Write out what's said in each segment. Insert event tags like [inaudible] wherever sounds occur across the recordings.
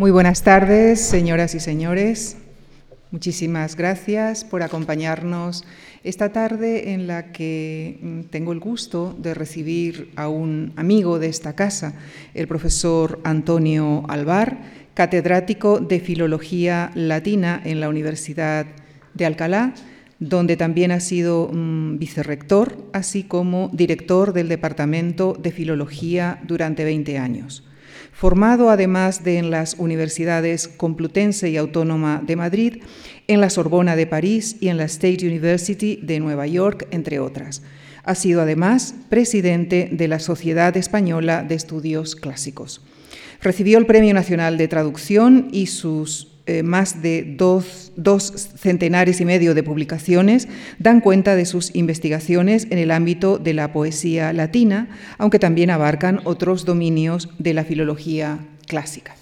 Muy buenas tardes, señoras y señores. Muchísimas gracias por acompañarnos esta tarde en la que mm, tengo el gusto de recibir a un amigo de esta casa, el profesor Antonio Alvar, catedrático de Filología Latina en la Universidad de Alcalá, donde también ha sido mm, vicerrector, así como director del Departamento de Filología durante 20 años. Formado además de en las universidades Complutense y Autónoma de Madrid, en la Sorbona de París y en la State University de Nueva York, entre otras. Ha sido además presidente de la Sociedad Española de Estudios Clásicos. Recibió el Premio Nacional de Traducción y sus eh, más de dos, centenares y medio de publicaciones dan cuenta de sus investigaciones en el ámbito de la poesía latina, aunque también abarcan otros dominios de la filología clásica.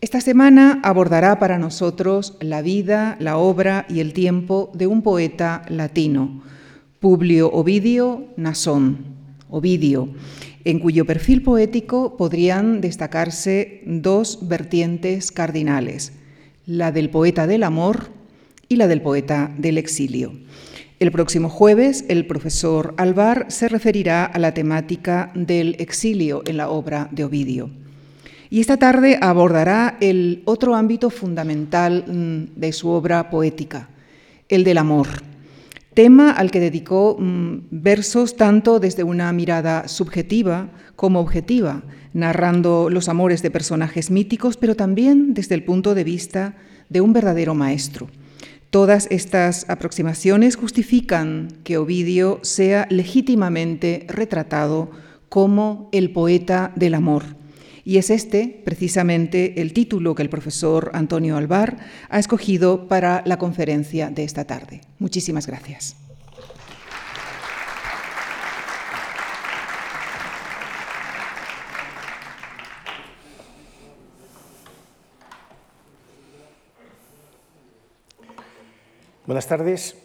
Esta semana abordará para nosotros la vida, la obra y el tiempo de un poeta latino, Publio Ovidio Nasón, Ovidio, en cuyo perfil poético podrían destacarse dos vertientes cardinales, la del poeta del amor y la del poeta del exilio. El próximo jueves, el profesor Alvar se referirá a la temática del exilio en la obra de Ovidio. Y esta tarde abordará el otro ámbito fundamental mm, de su obra poética, el del amor tema al que dedicó mm, versos tanto desde una mirada subjetiva como objetiva, narrando los amores de personajes míticos, pero también desde el punto de vista de un verdadero maestro. Todas estas aproximaciones justifican que Ovidio sea legítimamente retratado como el poeta del amor y es este, precisamente, el título que el profesor Antonio Alvar ha escogido para la conferencia de esta tarde. Muchísimas gracias. Buenas tardes.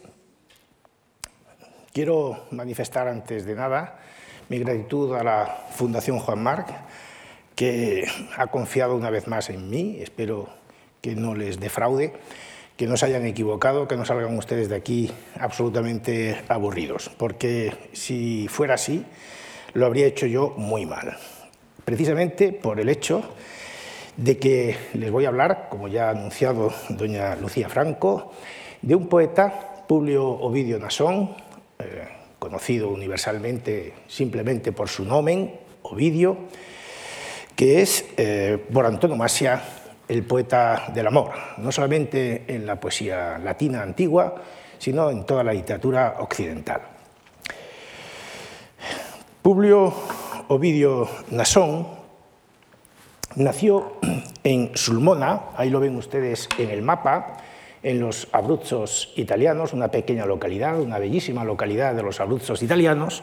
Quiero manifestar antes de nada mi gratitud a la Fundación Juan Marc que ha confiado una vez más en mí, espero que no les defraude, que no se hayan equivocado, que no salgan ustedes de aquí absolutamente aburridos, porque si fuera así, lo habría hecho yo muy mal, precisamente por el hecho de que les voy a hablar, como ya ha anunciado doña Lucía Franco, de un poeta, Publio Ovidio Nasón, eh, conocido universalmente simplemente por su nomen, Ovidio, que es, eh, por antonomasia, el poeta del amor, no solamente en la poesía latina antigua, sino en toda la literatura occidental. Publio Ovidio Nasón nació en Sulmona, ahí lo ven ustedes en el mapa, en los Abruzzos italianos, una pequeña localidad, una bellísima localidad de los Abruzzos italianos,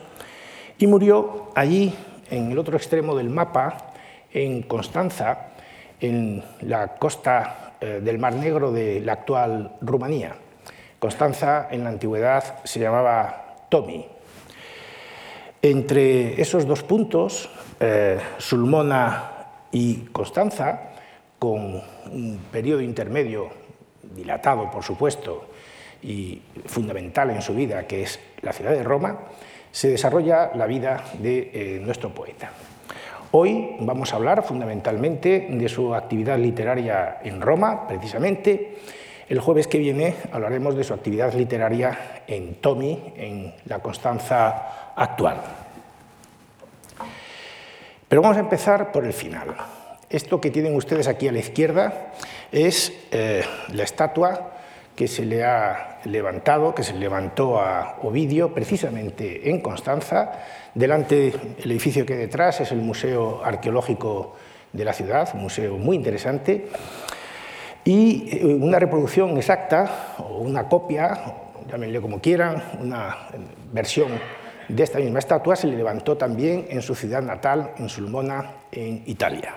y murió allí, en el otro extremo del mapa, en Constanza, en la costa eh, del Mar Negro de la actual Rumanía. Constanza en la antigüedad se llamaba Tomi. Entre esos dos puntos, eh, Sulmona y Constanza, con un periodo intermedio dilatado, por supuesto, y fundamental en su vida, que es la ciudad de Roma, se desarrolla la vida de eh, nuestro poeta. Hoy vamos a hablar fundamentalmente de su actividad literaria en Roma, precisamente. El jueves que viene hablaremos de su actividad literaria en Tomi, en la Constanza actual. Pero vamos a empezar por el final. Esto que tienen ustedes aquí a la izquierda es eh, la estatua que se le ha levantado, que se levantó a Ovidio precisamente en Constanza, Delante del edificio que hay detrás es el Museo Arqueológico de la ciudad, un museo muy interesante, y eh, una reproducción exacta, o una copia, llámenle como quieran, una versión de esta misma estatua se le levantó también en su ciudad natal, en Sulmona, en Italia.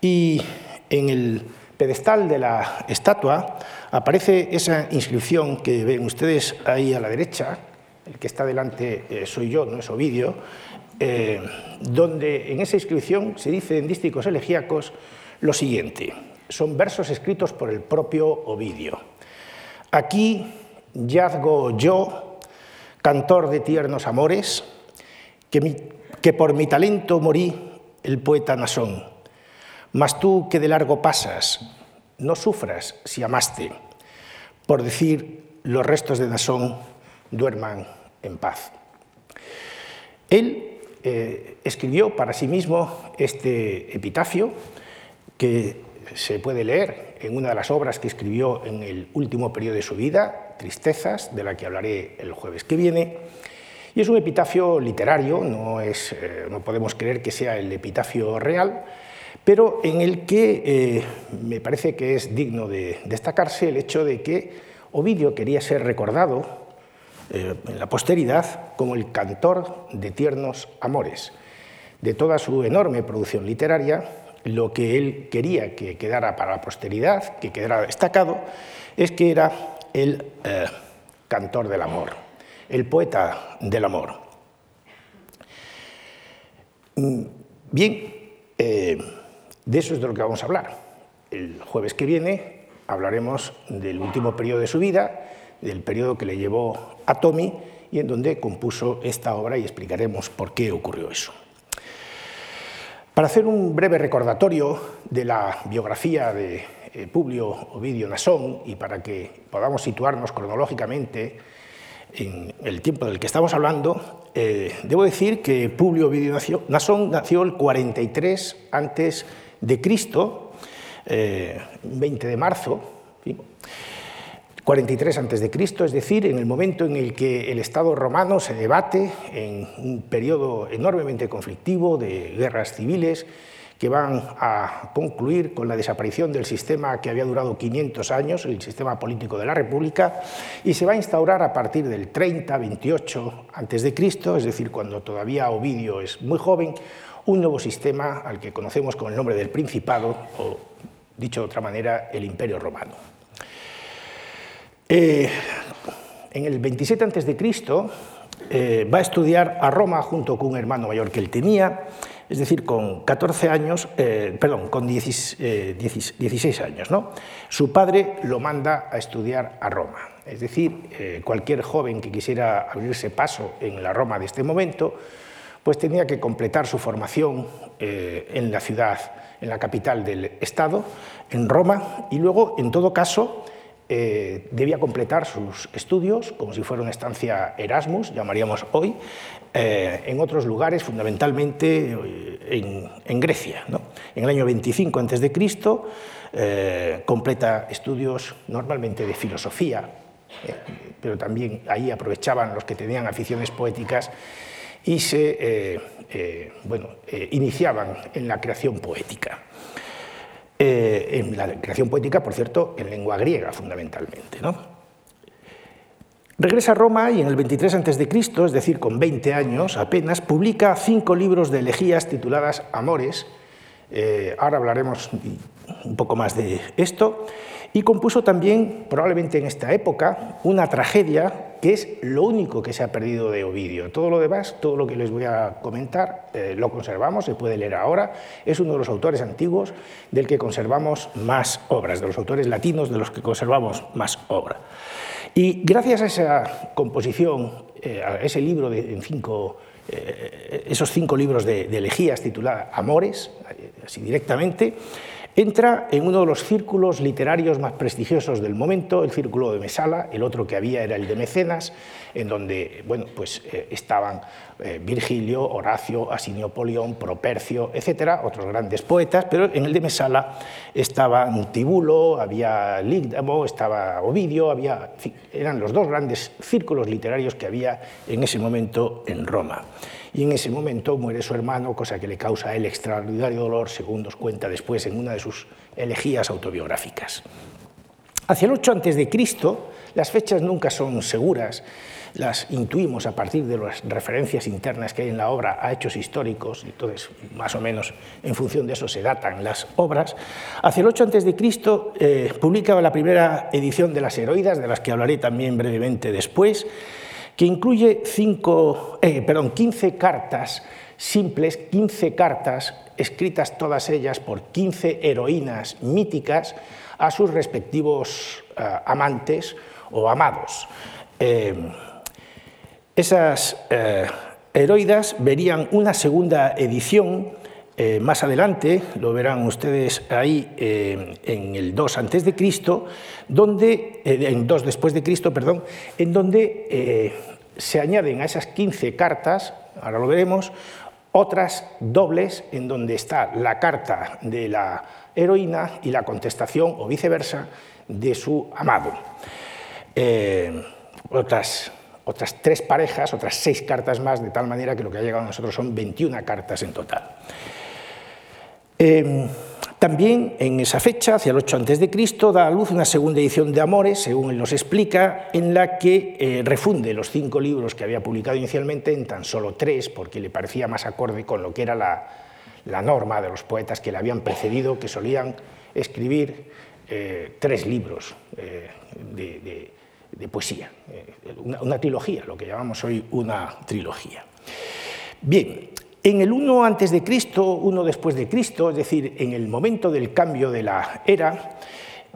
Y en el pedestal de la estatua aparece esa inscripción que ven ustedes ahí a la derecha, el que está delante eh, soy yo, no es Ovidio, eh, donde en esa inscripción se dice en dísticos elegíacos lo siguiente. Son versos escritos por el propio Ovidio. Aquí yazgo yo, cantor de tiernos amores, que, que por mi talento morí el poeta Nasón. Mas tú que de largo pasas, no sufras si amaste, por decir los restos de Nasón duerman en paz. Él eh, escribió para sí mismo este epitafio que se puede leer en una de las obras que escribió en el último periodo de su vida, Tristezas, de la que hablaré el jueves que viene. Y es un epitafio literario, no, es, eh, no podemos creer que sea el epitafio real, pero en el que eh, me parece que es digno de destacarse el hecho de que Ovidio quería ser recordado eh, en la posteridad como el cantor de tiernos amores. De toda su enorme producción literaria, lo que él quería que quedara para la posteridad, que quedara destacado, es que era el eh, cantor del amor, el poeta del amor. Mm, bien, eh, de eso es de lo que vamos a hablar. El jueves que viene hablaremos del último periodo de su vida, del periodo que le llevó a Tommy y en donde compuso esta obra y explicaremos por qué ocurrió eso. Para hacer un breve recordatorio de la biografía de eh, Publio Ovidio Nasón y para que podamos situarnos cronológicamente en el tiempo del que estamos hablando, eh, debo decir que Publio Ovidio Nasón nació el 43 antes de Cristo, 20 eh, de marzo, 43 a.C., es decir, en el momento en el que el Estado romano se debate en un periodo enormemente conflictivo de guerras civiles que van a concluir con la desaparición del sistema que había durado 500 años, el sistema político de la República, y se va a instaurar a partir del 30-28 a.C., es decir, cuando todavía Ovidio es muy joven, un nuevo sistema al que conocemos con el nombre del Principado, o dicho de otra manera, el Imperio Romano. Eh, en el 27 a.C. Eh, va a estudiar a Roma junto con un hermano mayor que él tenía, es decir, con 14 años, eh, perdón, con 16 años. ¿no? Su padre lo manda a estudiar a Roma. Es decir, cualquier joven que quisiera abrirse paso en la Roma de este momento, pues tenía que completar su formación en la ciudad, en la capital del Estado, en Roma, y luego, en todo caso, eh, debía completar sus estudios, como si fuera una estancia Erasmus, llamaríamos hoy, eh, en otros lugares, fundamentalmente eh, en, Grecia. En el año 25 a.C., eh, completa estudios normalmente de filosofía, pero también ahí aprovechaban los que tenían aficiones poéticas y se bueno, iniciaban en la creación poética. Eh, en la creación poética, por cierto, en lengua griega fundamentalmente. ¿no? Regresa a Roma y en el 23 a.C., es decir, con 20 años apenas, publica cinco libros de elegías tituladas Amores. Eh, ahora hablaremos un poco más de esto. Y compuso también, probablemente en esta época, una tragedia que es lo único que se ha perdido de Ovidio. Todo lo demás, todo lo que les voy a comentar, eh, lo conservamos, se puede leer ahora. Es uno de los autores antiguos del que conservamos más obras, de los autores latinos de los que conservamos más obra. Y gracias a esa composición, eh, a ese libro de cinco, eh, esos cinco libros de, de elegías titulada Amores, así directamente, Entra en uno de los círculos literarios más prestigiosos del momento, el círculo de Mesala, el otro que había era el de Mecenas, en donde bueno, pues, eh, estaban eh, Virgilio, Horacio, Asinio Polión, Propercio, etcétera, otros grandes poetas, pero en el de Mesala estaba Tibulo, había Lígdamo, estaba Ovidio, había, eran los dos grandes círculos literarios que había en ese momento en Roma y en ese momento muere su hermano, cosa que le causa a él extraordinario dolor, según nos cuenta después en una de sus elegías autobiográficas. Hacia el 8 a.C., las fechas nunca son seguras, las intuimos a partir de las referencias internas que hay en la obra a hechos históricos, y entonces más o menos en función de eso se datan las obras. Hacia el 8 a.C. Eh, publica la primera edición de las Heroidas, de las que hablaré también brevemente después, que incluye cinco, eh, perdón, 15 cartas simples, 15 cartas escritas todas ellas por 15 heroínas míticas a sus respectivos eh, amantes o amados. Eh, esas heroidas verían una segunda edición más adelante, lo verán ustedes ahí en el 2 antes de Cristo, donde en 2 después de Cristo, perdón, en donde se añaden a esas 15 cartas, ahora lo veremos, otras dobles en donde está la carta de la heroína y la contestación o viceversa de su amado. Eh, otras, otras tres parejas, otras seis cartas más, de tal manera que lo que ha llegado a nosotros son 21 cartas en total. Eh, también en esa fecha, hacia el 8 a.C., da a luz una segunda edición de Amores, según él nos explica, en la que eh, refunde los cinco libros que había publicado inicialmente en tan solo tres, porque le parecía más acorde con lo que era la, norma de los poetas que le habían precedido, que solían escribir eh, tres libros eh, de, poesía, una, una trilogía, lo que llamamos hoy una trilogía. Bien, en el uno antes de Cristo, uno después de Cristo, es decir, en el momento del cambio de la era,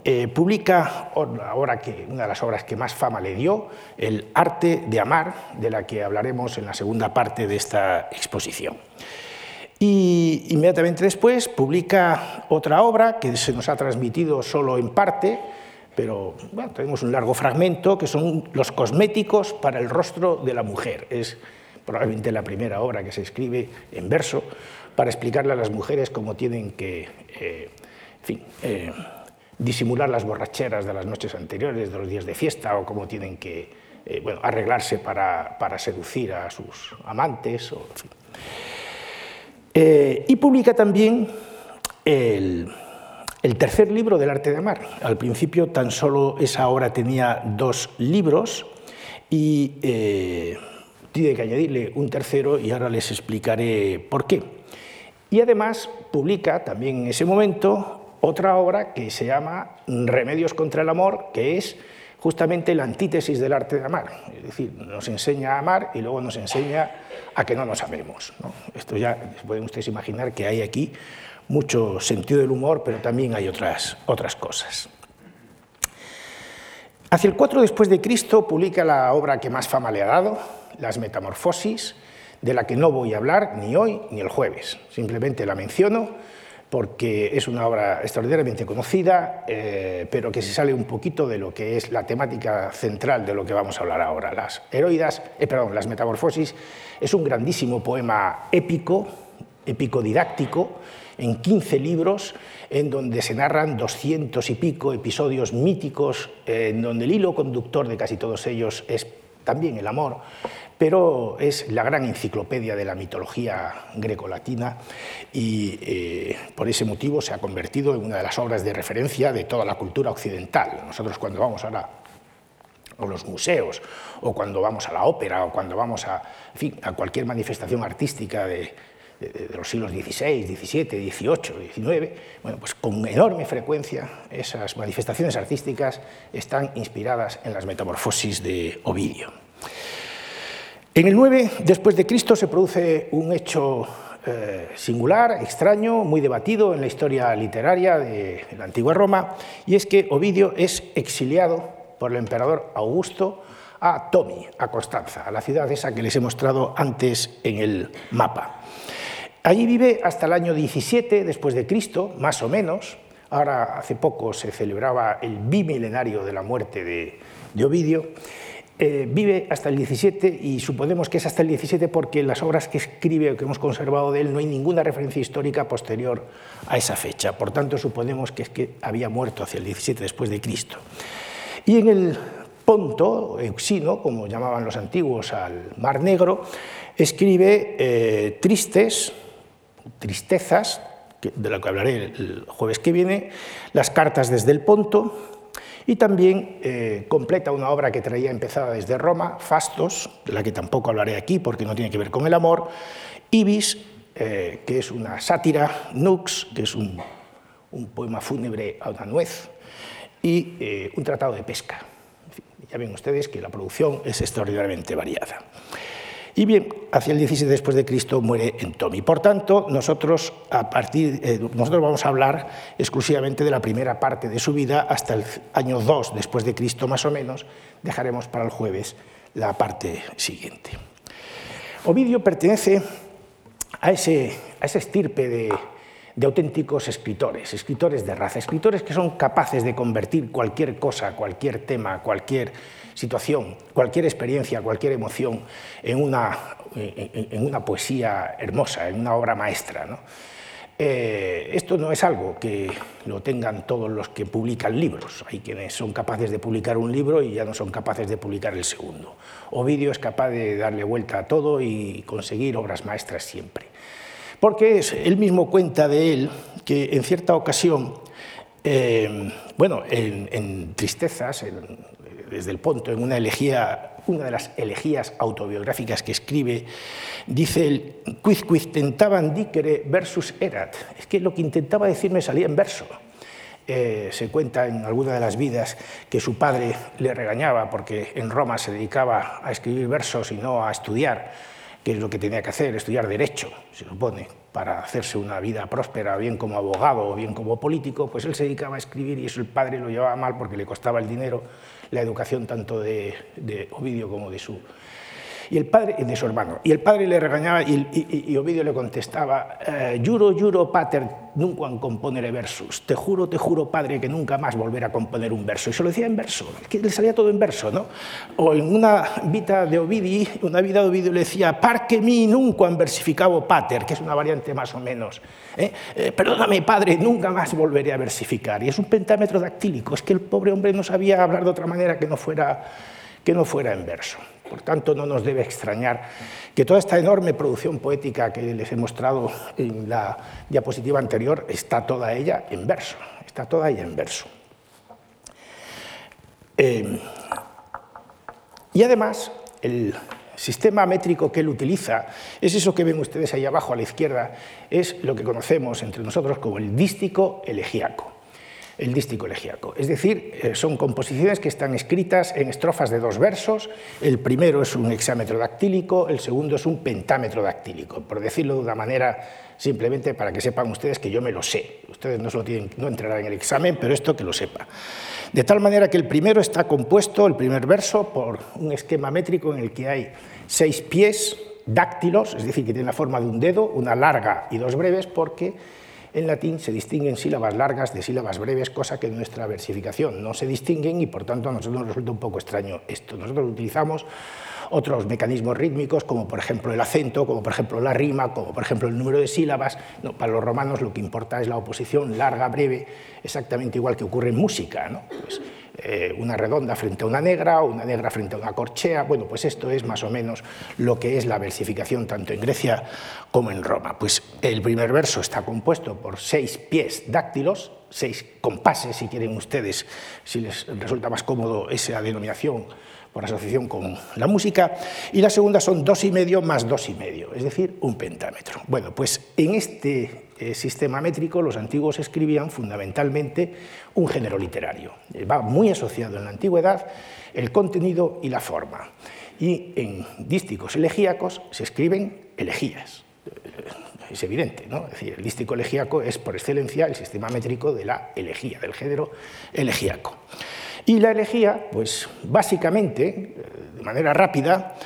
eh, publica una de las obras que más fama le dio, El arte de amar, de la que hablaremos en la segunda parte de esta exposición. Y inmediatamente después publica otra obra que se nos ha transmitido solo en parte, pero tenemos un largo fragmento, que son los cosméticos para el rostro de la mujer. Probablemente la primera obra que se escribe en verso, para explicarle a las mujeres cómo tienen que eh, eh, disimular las borracheras de las noches anteriores, de los días de fiesta, o cómo tienen que eh, arreglarse para, seducir a sus amantes. y publica también el, el tercer libro del arte de amar. Al principio tan solo esa obra tenía dos libros y tiene que añadirle un tercero y ahora les explicaré por qué. Y además publica también en ese momento otra obra que se llama Remedios contra el amor, que es justamente la antítesis del arte de amar. Es decir, nos enseña a amar y luego nos enseña a que no nos amemos. Esto ya pueden ustedes imaginar que hay aquí mucho sentido del humor, pero también hay otras, otras cosas. Hacia el 4 después de Cristo publica la obra que más fama le ha dado, las metamorfosis, de la que no voy a hablar ni hoy ni el jueves. Simplemente la menciono porque es una obra extraordinariamente conocida, eh, pero que se sale un poquito de lo que es la temática central de lo que vamos a hablar ahora. Las heroidas, eh, perdón, las metamorfosis es un grandísimo poema épico, épico didáctico, en 15 libros, en donde se narran doscientos y pico episodios míticos, en donde el hilo conductor de casi todos ellos es también el amor, pero es la gran enciclopedia de la mitología greco-latina y eh, por ese motivo se ha convertido en una de las obras de referencia de toda la cultura occidental. Nosotros cuando vamos ahora a los museos, o cuando vamos a la ópera, o cuando vamos a, a cualquier manifestación artística de, los siglos XVI, XVII, XVIII, XIX, bueno, pues con enorme frecuencia esas manifestaciones artísticas están inspiradas en las metamorfosis de Ovidio. En el 9 después de Cristo se produce un hecho eh, singular, extraño, muy debatido en la historia literaria de la antigua Roma, y es que Ovidio es exiliado por el emperador Augusto a Tomi, a Constanza, a la ciudad esa que les he mostrado antes en el mapa. Allí vive hasta el año 17 después de Cristo, más o menos. Ahora, hace poco se celebraba el bimilenario de la muerte de, Ovidio. Eh, vive hasta el 17 y suponemos que es hasta el 17 porque en las obras que escribe o que hemos conservado de él no hay ninguna referencia histórica posterior a esa fecha. Por tanto, suponemos que es que había muerto hacia el 17 después de Cristo. Y en el Ponto, Euxino, como llamaban los antiguos al Mar Negro, escribe eh, tristes, tristezas, de lo que hablaré el jueves que viene, las cartas desde el Ponto, y también eh, completa una obra que traía empezada desde Roma, Fastos, de la que tampoco hablaré aquí porque no tiene que ver con el amor, Ibis, eh, que es una sátira, Nux, que es un, poema fúnebre a una nuez, y eh, un tratado de pesca. ya ven ustedes que la producción es extraordinariamente variada. Y bien, hacia el 16 después de Cristo muere Entomi. Por tanto, nosotros, a partir, eh, nosotros vamos a hablar exclusivamente de la primera parte de su vida hasta el año 2 después de Cristo más o menos. Dejaremos para el jueves la parte siguiente. Ovidio pertenece a ese, a ese estirpe de auténticos escritores, escritores de raza, escritores que son capaces de convertir cualquier cosa, cualquier tema, cualquier situación, cualquier experiencia, cualquier emoción en una, en una poesía hermosa, en una obra maestra. Eh, esto no es algo que lo tengan todos los que publican libros. Hay quienes son capaces de publicar un libro y ya no son capaces de publicar el segundo. Ovidio es capaz de darle vuelta a todo y conseguir obras maestras siempre. Porque él mismo cuenta de él que en cierta ocasión, eh, bueno, en, tristezas, desde el Ponto, en una elegía, una de las elegías autobiográficas que escribe, dice el quiz quiz tentaban dicere versus erat. Es que lo que intentaba decirme salía en verso. Eh, se cuenta en alguna de las vidas que su padre le regañaba porque en Roma se dedicaba a escribir versos y no a estudiar que es lo que tenía que hacer, estudiar derecho, se supone, para hacerse una vida próspera, bien como abogado o bien como político, pues él se dedicaba a escribir y eso el padre lo llevaba mal porque le costaba el dinero, la educación tanto de, Ovidio como de su y el padre, de su hermano. Y el padre le regañaba y, Ovidio le contestaba, eh, juro, juro, pater, nunca componer versus. Te juro, te juro, padre, que nunca más volveré a componer un verso. Y se lo decía en verso, que le salía todo en verso, ¿no? O en una vida de Ovidio, una vida de Ovidio le decía, parque mi nunca han versificado pater, que es una variante más o menos. ¿eh? Eh, perdóname, padre, nunca más volveré a versificar. Y es un pentámetro dactílico, es que el pobre hombre no sabía hablar de otra manera que no fuera, que no fuera en verso. Por tanto, no nos debe extrañar que toda esta enorme producción poética que les he mostrado en la diapositiva anterior está toda ella en verso, está toda ella en verso. Eh, y además, el sistema métrico que él utiliza es eso que ven ustedes ahí abajo a la izquierda, es lo que conocemos entre nosotros como el dístico elegíaco el dístico elegíaco. Es decir, eh, son composiciones que están escritas en estrofas de dos versos. El primero es un hexámetro dactílico, el segundo es un pentámetro dactílico. Por decirlo de una manera, simplemente para que sepan ustedes que yo me lo sé. Ustedes no, lo tienen, no entrarán en el examen, pero esto que lo sepa. De tal manera que el primero está compuesto, el primer verso, por un esquema métrico en el que hay seis pies dáctilos, es decir, que tiene la forma de un dedo, una larga y dos breves, porque en latín se distinguen sílabas largas de sílabas breves, cosa que en nuestra versificación no se distinguen y por tanto a nosotros nos resulta un poco extraño esto. Nosotros utilizamos otros mecanismos rítmicos, como por ejemplo el acento, como por ejemplo la rima, como por ejemplo el número de sílabas. Para los romanos lo que importa es la oposición larga, breve, exactamente igual que ocurre en música. ¿no? Pues, eh, una redonda frente a una negra, o una negra frente a una corchea. Bueno, pues esto es más o menos lo que es la versificación tanto en Grecia como en Roma. Pues el primer verso está compuesto por seis pies dáctilos, seis compases, si quieren ustedes, si les resulta más cómodo esa denominación por asociación con la música, y la segunda son dos y medio más dos y medio, es decir, un pentámetro. Bueno, pues en este eh, sistema métrico los antiguos escribían fundamentalmente un género literario. Eh, va muy asociado en la antigüedad el contenido y la forma. Y en dísticos elegíacos se escriben elegías. Eh, es evidente, ¿no? Es decir, el dístico elegíaco es por excelencia el sistema métrico de la elegía, del género elegíaco. Y la elegía, pues básicamente, eh, de manera rápida,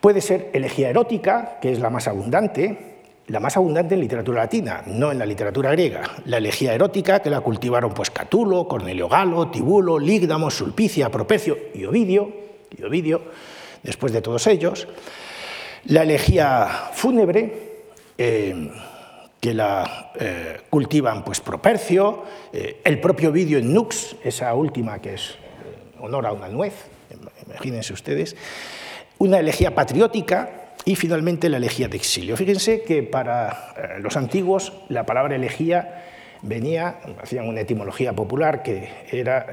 puede ser elegía erótica, que es la más abundante, la más abundante en literatura latina, no en la literatura griega. La elegía erótica, que la cultivaron pues Catulo, Cornelio Galo, Tibulo, Lígdamo, Sulpicia, Propecio y Ovidio, Ovidio, después de todos ellos. La elegía fúnebre, eh, que la eh, cultivan pues Propercio, eh, el propio vídeo en Nux, esa última que es eh, honor a una nuez, imagínense ustedes, una elegía patriótica y finalmente la elegía de exilio. Fíjense que para los antiguos la palabra elegía venía, hacían una etimología popular que era,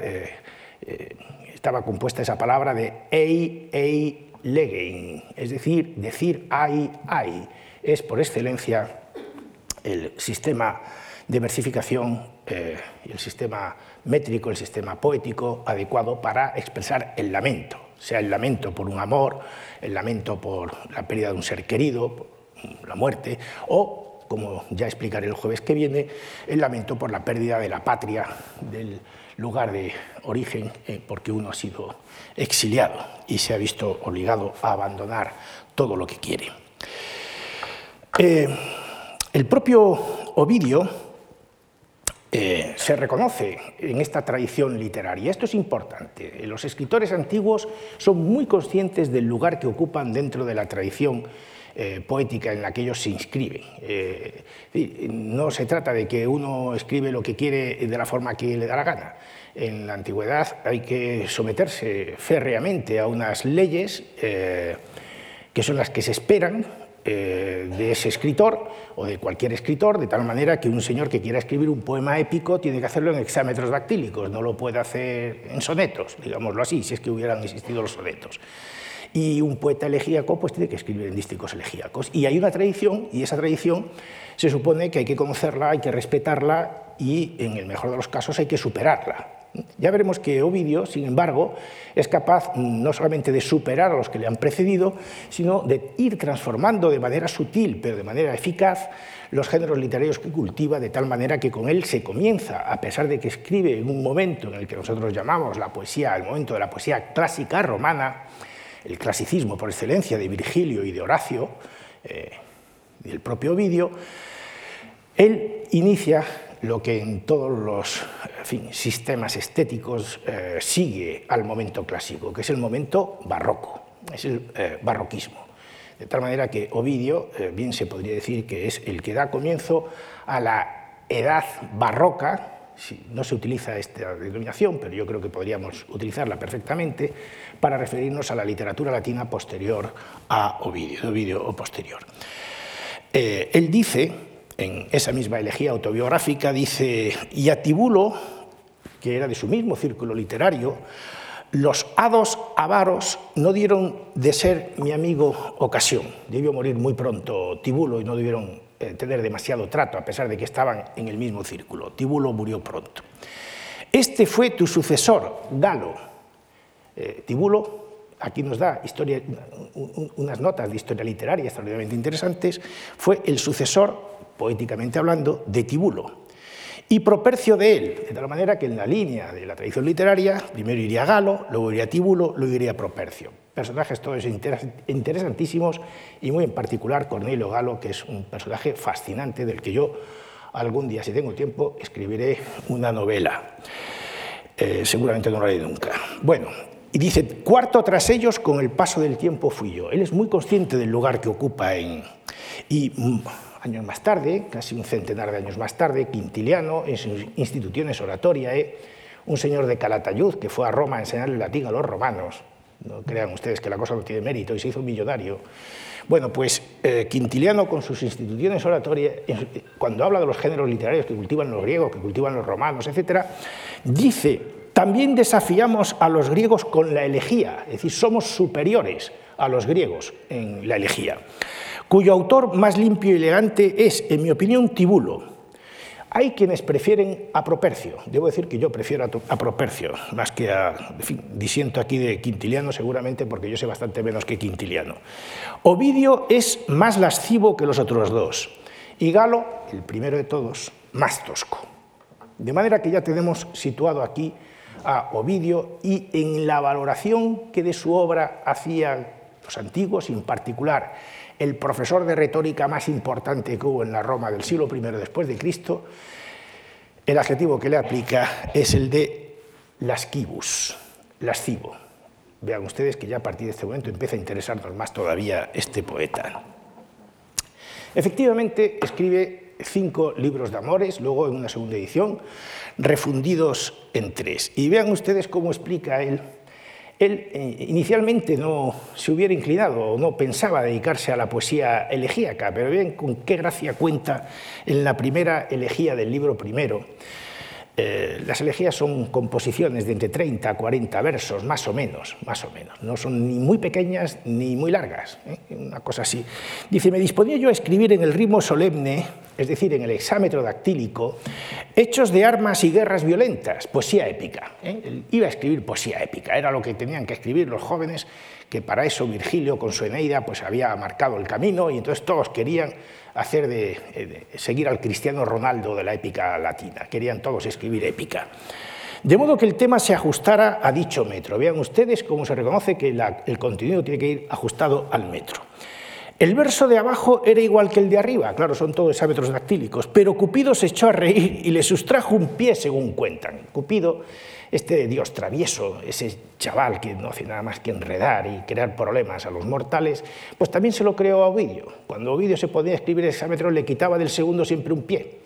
estaba compuesta esa palabra de ei, ei, legein, es decir, decir ay, ay, es por excelencia el sistema de versificación eh, el sistema métrico, el sistema poético adecuado para expresar el lamento. sea el lamento por un amor, el lamento por la pérdida de un ser querido, la muerte, o, como ya explicaré el jueves que viene, el lamento por la pérdida de la patria, del lugar de origen, eh, porque uno ha sido exiliado y se ha visto obligado a abandonar todo lo que quiere. Eh, el propio Ovidio eh, se reconoce en esta tradición literaria. Esto es importante. Los escritores antiguos son muy conscientes del lugar que ocupan dentro de la tradición eh, poética en la que ellos se inscriben. Eh, no se trata de que uno escribe lo que quiere de la forma que le da la gana. En la antigüedad hay que someterse férreamente a unas leyes que son las que se esperan eh, de ese escritor o de cualquier escritor, de tal manera que un señor que quiera escribir un poema épico tiene que hacerlo en hexámetros dactílicos, no lo puede hacer en sonetos, digámoslo así, si es que hubieran existido los sonetos. Y un poeta elegíaco pues tiene que escribir en dísticos elegíacos. Y hay una tradición, y esa tradición se supone que hay que conocerla, hay que respetarla y, en el mejor de los casos, hay que superarla. Ya veremos que Ovidio, sin embargo, es capaz no solamente de superar a los que le han precedido, sino de ir transformando de manera sutil, pero de manera eficaz, los géneros literarios que cultiva, de tal manera que con él se comienza, a pesar de que escribe en un momento en el que nosotros llamamos la poesía, el momento de la poesía clásica romana, el clasicismo por excelencia de Virgilio y de Horacio, eh, y el propio Ovidio, él inicia lo que en todos los sistemas estéticos eh, sigue al momento clásico, que es el momento barroco, es el eh, barroquismo. De tal manera que Ovidio, eh, bien se podría decir que es el que da comienzo a la edad barroca, no se utiliza esta denominación, pero yo creo que podríamos utilizarla perfectamente para referirnos a la literatura latina posterior a Ovidio, Ovidio o posterior. él dice en esa misma elegía autobiográfica, dice, y a Tibulo, que era de su mismo círculo literario, los hados avaros no dieron de ser mi amigo ocasión. Debió morir muy pronto Tibulo y no debieron eh, tener demasiado trato, a pesar de que estaban en el mismo círculo. Tibulo murió pronto. Este fue tu sucesor, Galo. Eh, Tibulo aquí nos da unas notas de historia literaria extraordinariamente interesantes, fue el sucesor poéticamente hablando, de Tibulo, y Propercio de él, de tal manera que en la línea de la tradición literaria, primero iría Galo, luego iría Tibulo, luego iría Propercio. Personajes todos interesantísimos y muy en particular Cornelio Galo, que es un personaje fascinante del que yo algún día, si tengo tiempo, escribiré una novela. Eh, seguramente no lo haré nunca. Bueno, y dice, cuarto tras ellos, con el paso del tiempo fui yo. Él es muy consciente del lugar que ocupa en... Mm, años más tarde, casi un centenar de años más tarde, Quintiliano, en sus instituciones oratoriae, un señor de Calatayud que fue a Roma a enseñar el latín a los romanos, no crean ustedes que la cosa no tiene mérito, y se hizo millonario. Bueno, pues eh, Quintiliano con sus instituciones oratorias, cuando habla de los géneros literarios que cultivan los griegos, que cultivan los romanos, etc., dice, también desafiamos a los griegos con la elegía, es decir, somos superiores a los griegos en la elegía cuyo autor más limpio y elegante es, en mi opinión, Tibulo. Hay quienes prefieren a Propercio. Debo decir que yo prefiero a Propercio, más que a... En fin, disiento aquí de Quintiliano seguramente porque yo sé bastante menos que Quintiliano. Ovidio es más lascivo que los otros dos y Galo, el primero de todos, más tosco. De manera que ya tenemos situado aquí a Ovidio y en la valoración que de su obra hacían los antiguos, y en particular el profesor de retórica más importante que hubo en la Roma del siglo I después de Cristo, el adjetivo que le aplica es el de lascivus, lascivo. Vean ustedes que ya a partir de este momento empieza a interesarnos más todavía este poeta. Efectivamente, escribe cinco libros de amores, luego en una segunda edición, refundidos en tres. Y vean ustedes cómo explica él él eh, inicialmente no se hubiera inclinado o no pensaba dedicarse a la poesía elegíaca, pero bien con qué gracia cuenta en la primera elegía del libro primero. Eh, las elegías son composiciones de entre 30 a 40 versos, más o menos, más o menos. No son ni muy pequeñas ni muy largas, ¿eh? una cosa así. Dice, me disponía yo a escribir en el ritmo solemne, es decir, en el exámetro dactílico, Hechos de armas y guerras violentas, poesía épica. ¿eh? iba a escribir poesía épica, era lo que tenían que escribir los jóvenes, que para eso Virgilio con su Eneida pues había marcado el camino y entonces todos querían hacer de, eh, seguir al cristiano Ronaldo de la épica latina, querían todos escribir épica. De modo que el tema se ajustara a dicho metro. Vean ustedes cómo se reconoce que el contenido tiene que ir ajustado al metro. El verso de abajo era igual que el de arriba, claro, son todos hexámetros dactílicos, pero Cupido se echó a reír y le sustrajo un pie, según cuentan. Cupido, este dios travieso, ese chaval que no hace nada más que enredar y crear problemas a los mortales, pues también se lo creó a Ovidio. Cuando Ovidio se podía escribir hexámetro, le quitaba del segundo siempre un pie,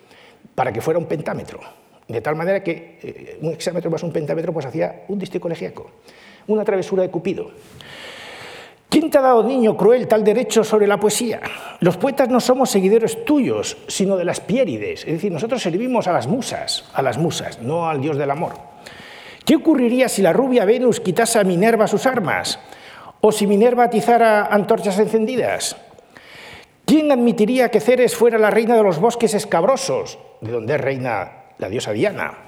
para que fuera un pentámetro. De tal manera que eh, un hexámetro más un pentámetro pues hacía un dístico elegíaco, una travesura de Cupido. ¿Quién te ha dado, niño cruel, tal derecho sobre la poesía? Los poetas no somos seguidores tuyos, sino de las piérides, es decir, nosotros servimos a las musas, a las musas, no al dios del amor. ¿Qué ocurriría si la rubia Venus quitase a Minerva sus armas? ¿O si Minerva atizara antorchas encendidas? ¿Quién admitiría que Ceres fuera la reina de los bosques escabrosos, de donde es reina la diosa Diana?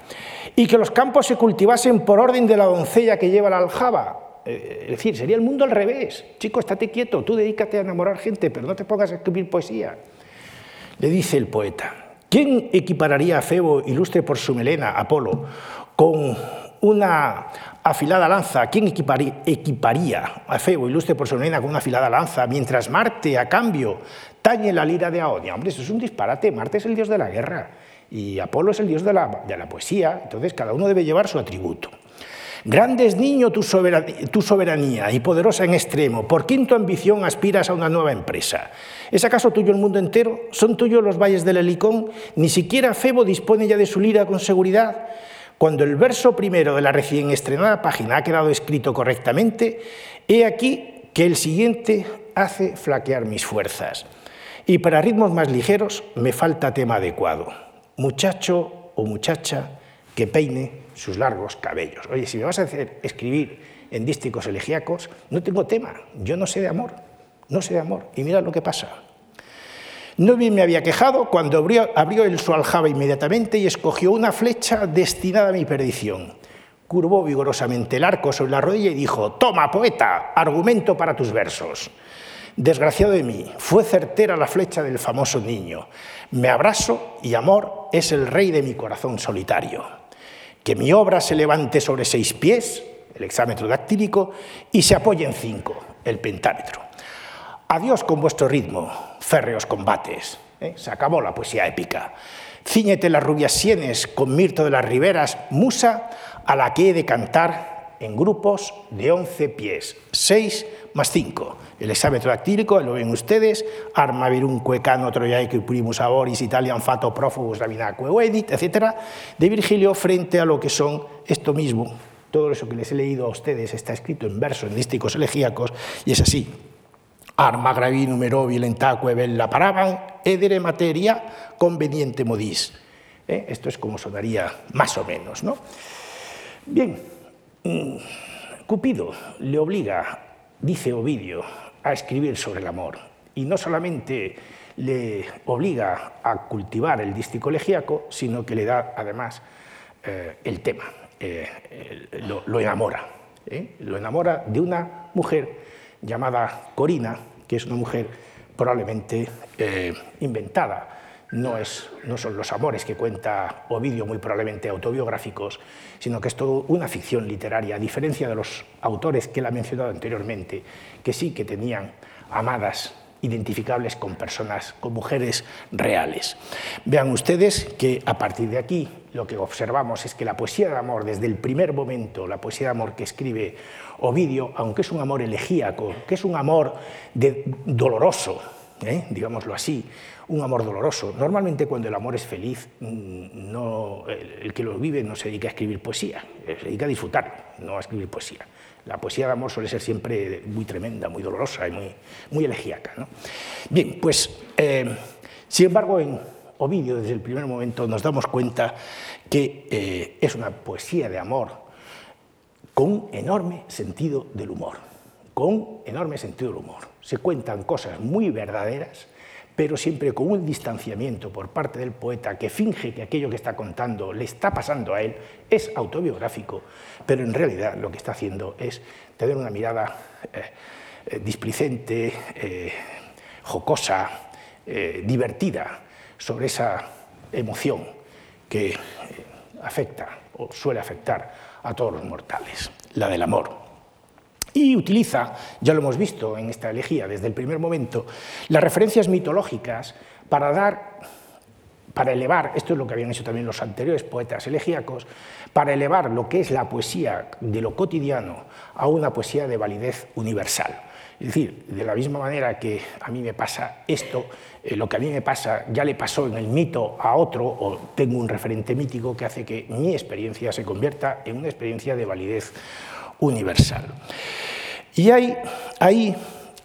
Y que los campos se cultivasen por orden de la doncella que lleva la aljaba, es decir, sería el mundo al revés. Chico, estate quieto, tú dedícate a enamorar gente, pero no te pongas a escribir poesía. Le dice el poeta, ¿quién equipararía a Febo, ilustre por su melena, Apolo, con una afilada lanza? ¿Quién equiparía, a Febo, ilustre por su melena, con una afilada lanza, mientras Marte, a cambio, tañe la lira de Aonia? Hombre, eso es un disparate. Marte es el dios de la guerra y Apolo es el dios de la, de la poesía, entonces cada uno debe llevar su atributo. Grande es niño tu soberanía y poderosa en extremo. ¿Por qué tu ambición aspiras a una nueva empresa? ¿Es acaso tuyo el mundo entero? ¿Son tuyos los valles del Helicón? Ni siquiera Febo dispone ya de su lira con seguridad. Cuando el verso primero de la recién estrenada página ha quedado escrito correctamente, he aquí que el siguiente hace flaquear mis fuerzas. Y para ritmos más ligeros me falta tema adecuado. Muchacho o muchacha que peine sus largos cabellos. Oye, si me vas a hacer escribir en dísticos elegíacos, no tengo tema, yo no sé de amor, no sé de amor, y mira lo que pasa. No bien me había quejado cuando abrió, el su aljaba inmediatamente y escogió una flecha destinada a mi perdición. Curvó vigorosamente el arco sobre la rodilla y dijo, toma, poeta, argumento para tus versos. Desgraciado de mí, fue certera la flecha del famoso niño. Me abrazo y amor es el rey de mi corazón solitario que mi obra se levante sobre seis pies, el hexámetro dactílico, y se apoye en cinco, el pentámetro. Adiós con vuestro ritmo, férreos combates. ¿eh? Se acabó la poesía épica. Cíñete las rubias sienes con mirto de las riberas, musa a la que he de cantar en grupos de once pies, seis más cinco el exámetro dactílico, lo ven ustedes, arma virunque cano troiaico primus aboris italian fato prófugus raminaque edit, etc., de Virgilio frente a lo que son esto mismo. Todo eso que les he leído a ustedes está escrito en versos dísticos elegíacos y es así. Arma gravi numero violentaque bella paraban, edere materia conveniente modis. ¿Eh? Esto es como sonaría más o menos. ¿no? Bien, Cupido le obliga, dice Ovidio, a escribir sobre el amor. Y no solamente le obliga a cultivar el dístico elegíaco, sino que le da además eh, el tema, eh, lo, enamora. ¿eh? Lo enamora de una mujer llamada Corina, que es una mujer probablemente inventada. No, son los amores que cuenta Ovidio, muy probablemente autobiográficos, sino que es todo una ficción literaria, a diferencia de los autores que él ha mencionado anteriormente, que sí que tenían amadas identificables con personas, con mujeres reales. Vean ustedes que a partir de aquí lo que observamos es que la poesía de amor, desde el primer momento, la poesía de amor que escribe Ovidio, aunque es un amor elegíaco, que es un amor doloroso, ¿eh? digámoslo así, un amor doloroso. Normalmente cuando el amor es feliz, mm, no, el, que lo vive no se dedica a escribir poesía, se dedica a disfrutarlo, no a escribir poesía. La poesía de amor suele ser siempre muy tremenda, muy dolorosa y muy, muy elegíaca. Bien, pues, eh, sin embargo, en Ovidio, desde el primer momento, nos damos cuenta que eh, es una poesía de amor con enorme sentido del humor, con enorme sentido del humor. Se cuentan cosas muy verdaderas, pero siempre con un distanciamiento por parte del poeta que finge que aquello que está contando le está pasando a él, es autobiográfico, pero en realidad lo que está haciendo es tener una mirada eh, eh, displicente, eh, jocosa, divertida sobre esa emoción que afecta o suele afectar a todos los mortales, la del amor y utiliza, ya lo hemos visto en esta elegía desde el primer momento, las referencias mitológicas para dar, para elevar, esto es lo que habían hecho también los anteriores poetas elegíacos, para elevar lo que es la poesía de lo cotidiano a una poesía de validez universal. Es decir, de la misma manera que a mí me pasa esto, eh, lo que a mí me pasa ya le pasó en el mito a otro, o tengo un referente mítico que hace que mi experiencia se convierta en una experiencia de validez universal. Y hay ahí,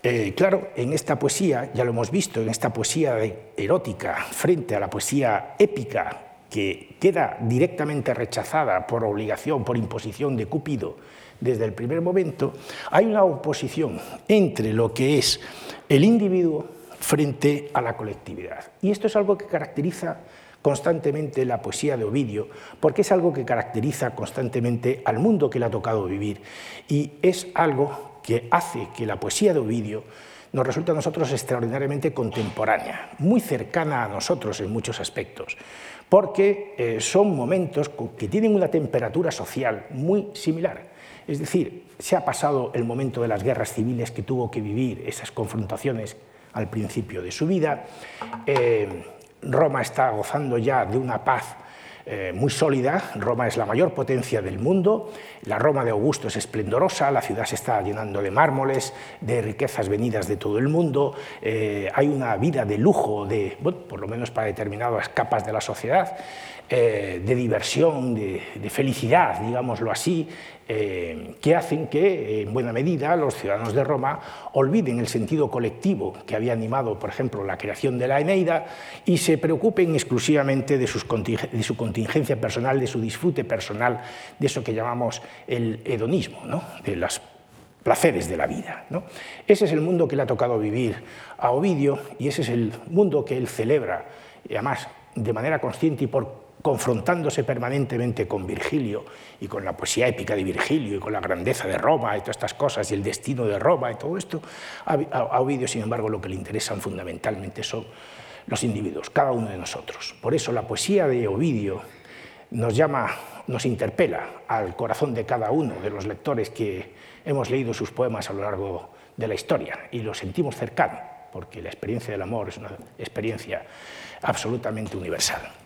eh, claro, en esta poesía, ya lo hemos visto, en esta poesía erótica frente a la poesía épica, que queda directamente rechazada por obligación, por imposición de Cupido desde el primer momento, hay una oposición entre lo que es el individuo frente a la colectividad. Y esto es algo que caracteriza constantemente la poesía de Ovidio, porque es algo que caracteriza constantemente al mundo que le ha tocado vivir y es algo que hace que la poesía de Ovidio nos resulte a nosotros extraordinariamente contemporánea, muy cercana a nosotros en muchos aspectos, porque eh, son momentos que tienen una temperatura social muy similar. Es decir, se ha pasado el momento de las guerras civiles que tuvo que vivir, esas confrontaciones al principio de su vida, eh, Roma está gozando ya de una paz eh, muy sólida. Roma es la mayor potencia del mundo. La Roma de Augusto es esplendorosa. La ciudad se está llenando de mármoles, de riquezas venidas de todo el mundo. Eh, hay una vida de lujo, de, por lo menos para determinadas capas de la sociedad, eh, de diversión, de, de, felicidad, digámoslo así, eh, que hacen que, en buena medida, los ciudadanos de Roma olviden el sentido colectivo que había animado, por ejemplo, la creación de la Eneida y se preocupen exclusivamente de, de su contingencia personal, de su disfrute personal, de eso que llamamos el hedonismo, ¿no? de los placeres de la vida. Ese es el mundo que le ha tocado vivir a Ovidio y ese es el mundo que él celebra, y además de manera consciente y por confrontándose permanentemente con Virgilio y con la poesía épica de Virgilio y con la grandeza de Roma y todas estas cosas y el destino de Roma y todo esto, a Ovidio, sin embargo, lo que le interesan fundamentalmente son los individuos, cada uno de nosotros. Por eso la poesía de Ovidio nos llama, nos interpela al corazón de cada uno de los lectores que hemos leído sus poemas a lo largo de la historia y lo sentimos cercano, porque la experiencia del amor es una experiencia absolutamente universal.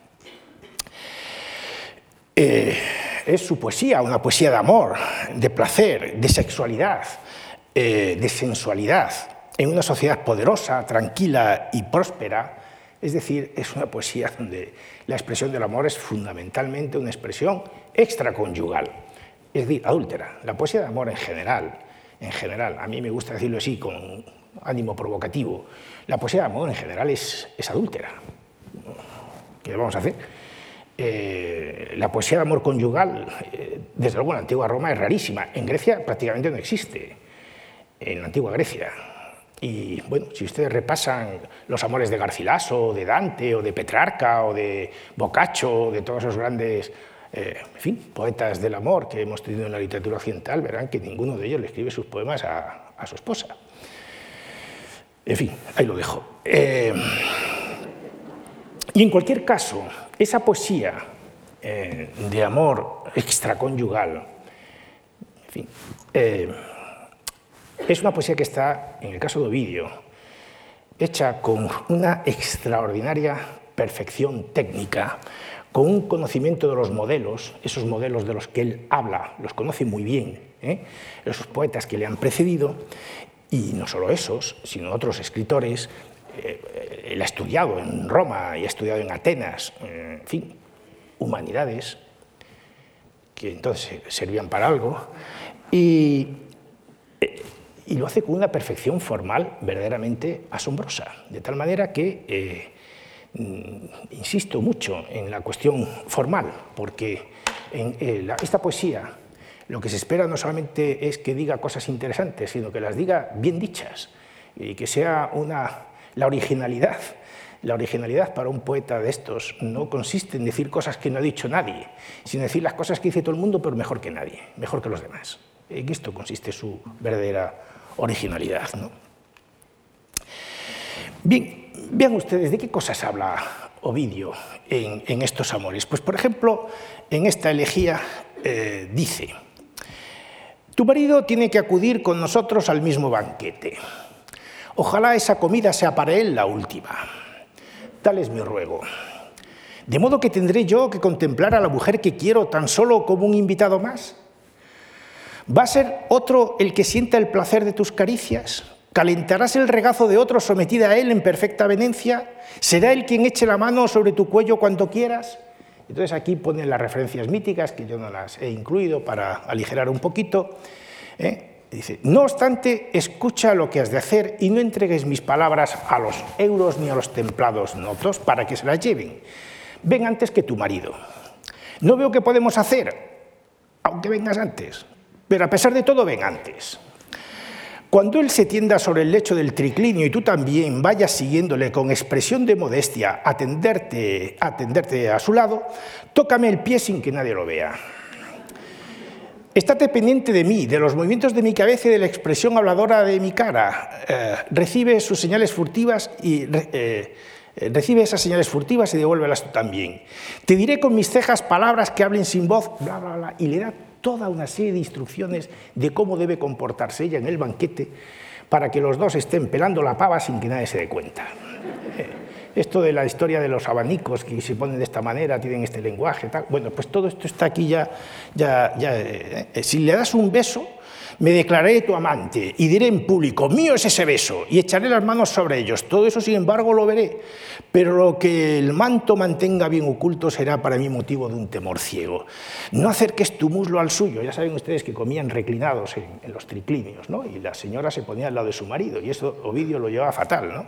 Eh, es su poesía, una poesía de amor, de placer, de sexualidad, eh, de sensualidad, en una sociedad poderosa, tranquila y próspera. Es decir, es una poesía donde la expresión del amor es fundamentalmente una expresión extraconyugal, es decir, adúltera. La poesía de amor en general, en general, a mí me gusta decirlo así con ánimo provocativo, la poesía de amor en general es, es adúltera. ¿Qué vamos a hacer? Eh, la poesía de amor conyugal, eh, desde luego en la antigua Roma es rarísima. En Grecia prácticamente no existe, en la antigua Grecia. Y bueno, si ustedes repasan los amores de Garcilaso, de Dante, o de Petrarca, o de Boccaccio, de todos esos grandes eh, poetas del amor que hemos tenido en la literatura occidental, verán que ninguno de ellos le escribe sus poemas a su esposa. En fin, ahí lo dejo. y en cualquier caso, esa poesía eh, de amor extraconyugal, eh, es una poesía que está, en el caso de Ovidio, hecha con una extraordinaria perfección técnica, con un conocimiento de los modelos, esos modelos de los que él habla, los conoce muy bien, ¿eh? esos poetas que le han precedido, y no solo esos, sino otros escritores eh, él ha estudiado en Roma y ha estudiado en Atenas, en fin, humanidades, que entonces servían para algo, y, eh, y lo hace con una perfección formal verdaderamente asombrosa, de tal manera que eh, mm, insisto mucho en la cuestión formal, porque en esta poesía lo que se espera no solamente es que diga cosas interesantes, sino que las diga bien dichas y que sea una La originalidad. La originalidad para un poeta de estos no consiste en decir cosas que no ha dicho nadie, sino decir las cosas que dice todo el mundo, pero mejor que nadie, mejor que los demás. En esto consiste su verdadera originalidad. Bien, vean ustedes de qué cosas habla Ovidio en, estos amores. Pues, por ejemplo, en esta elegía eh, dice, tu marido tiene que acudir con nosotros al mismo banquete. Ojalá esa comida sea para él la última. Tal es mi ruego. De modo que tendré yo que contemplar a la mujer que quiero tan solo como un invitado más. ¿Va a ser otro el que sienta el placer de tus caricias? ¿Calentarás el regazo de otro sometida a él en perfecta venencia? ¿Será él quien eche la mano sobre tu cuello cuando quieras? Entonces aquí ponen las referencias míticas, que yo no las he incluido para aligerar un poquito. ¿eh? Dice, no obstante, escucha lo que has de hacer y no entregues mis palabras a los euros ni a los templados notos para que se las lleven. Ven antes que tu marido. No veo qué podemos hacer, aunque vengas antes, pero a pesar de todo, ven antes. Cuando él se tienda sobre el lecho del triclinio y tú también vayas siguiéndole con expresión de modestia atenderte, atenderte a su lado, tócame el pie sin que nadie lo vea. Estate pendiente de mí, de los movimientos de mi cabeza y de la expresión habladora de mi cara. Eh, recibe sus señales furtivas y eh, recibe esas señales furtivas y devuélvelas tú también. Te diré con mis cejas palabras que hablen sin voz, bla, bla, bla, y le da toda una serie de instrucciones de cómo debe comportarse ella en el banquete para que los dos estén pelando la pava sin que nadie se dé cuenta. Esto de la historia de los abanicos que se ponen de esta manera, tienen este lenguaje, tal. bueno, pues todo esto está aquí ya, ya, ya eh, eh, si le das un beso, me declararé tu amante y diré en público, mío es ese beso, y echaré las manos sobre ellos. Todo eso, sin embargo, lo veré, pero lo que el manto mantenga bien oculto será para mí motivo de un temor ciego. No acerques tu muslo al suyo. Ya saben ustedes que comían reclinados en, los triclinios, ¿no? y la señora se ponía al lado de su marido, y eso Ovidio lo llevaba fatal. ¿no?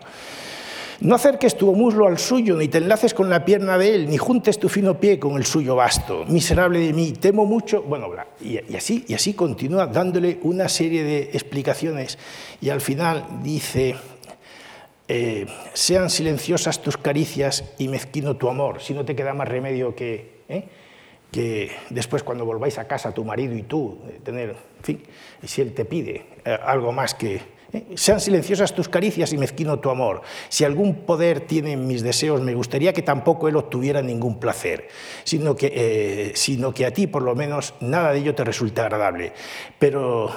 No acerques tu muslo al suyo, ni te enlaces con la pierna de él, ni juntes tu fino pie con el suyo vasto. Miserable de mí, temo mucho. Bueno, y, así, y así continúa dándole una serie de explicaciones. Y al final dice, eh, sean silenciosas tus caricias y mezquino tu amor, si no te queda más remedio que, ¿eh? que después cuando volváis a casa tu marido y tú, eh, tener, en fin, si él te pide algo más que. Sean silenciosas tus caricias y mezquino tu amor. Si algún poder tiene mis deseos, me gustaría que tampoco él obtuviera ningún placer, sino que, eh, sino que a ti por lo menos nada de ello te resulte agradable. Pero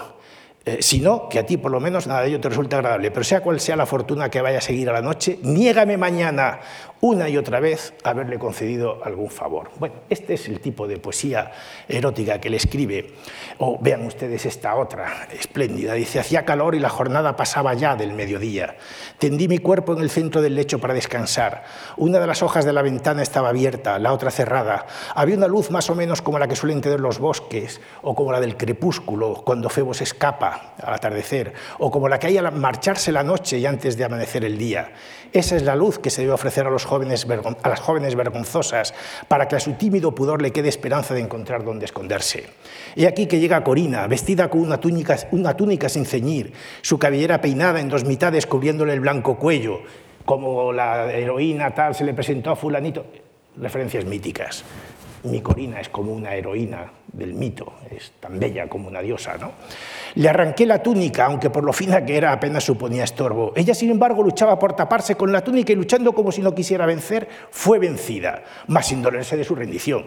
eh, sino que a ti por lo menos nada de ello te resulta agradable. Pero sea cual sea la fortuna que vaya a seguir a la noche, niégame mañana una y otra vez haberle concedido algún favor. Bueno, este es el tipo de poesía erótica que le escribe. O vean ustedes esta otra, espléndida. Dice, hacía calor y la jornada pasaba ya del mediodía. Tendí mi cuerpo en el centro del lecho para descansar. Una de las hojas de la ventana estaba abierta, la otra cerrada. Había una luz más o menos como la que suelen tener los bosques, o como la del crepúsculo, cuando Febo se escapa al atardecer, o como la que hay al marcharse la noche y antes de amanecer el día. Esa es la luz que se debe ofrecer a las jóvenes vergonzosas, para que a su tímido pudor le quede esperanza de encontrar dónde esconderse. He aquí que llega Corina, vestida con una túnica, una túnica sin ceñir, su cabellera peinada en dos mitades cubriéndole el blanco cuello, como la heroína tal se le presentó a fulanito. Referencias míticas. Mi Corina es como una heroína del mito, es tan bella como una diosa. ¿no? Le arranqué la túnica, aunque por lo fina que era apenas suponía estorbo. Ella, sin embargo, luchaba por taparse con la túnica y luchando como si no quisiera vencer, fue vencida, más sin dolerse de su rendición.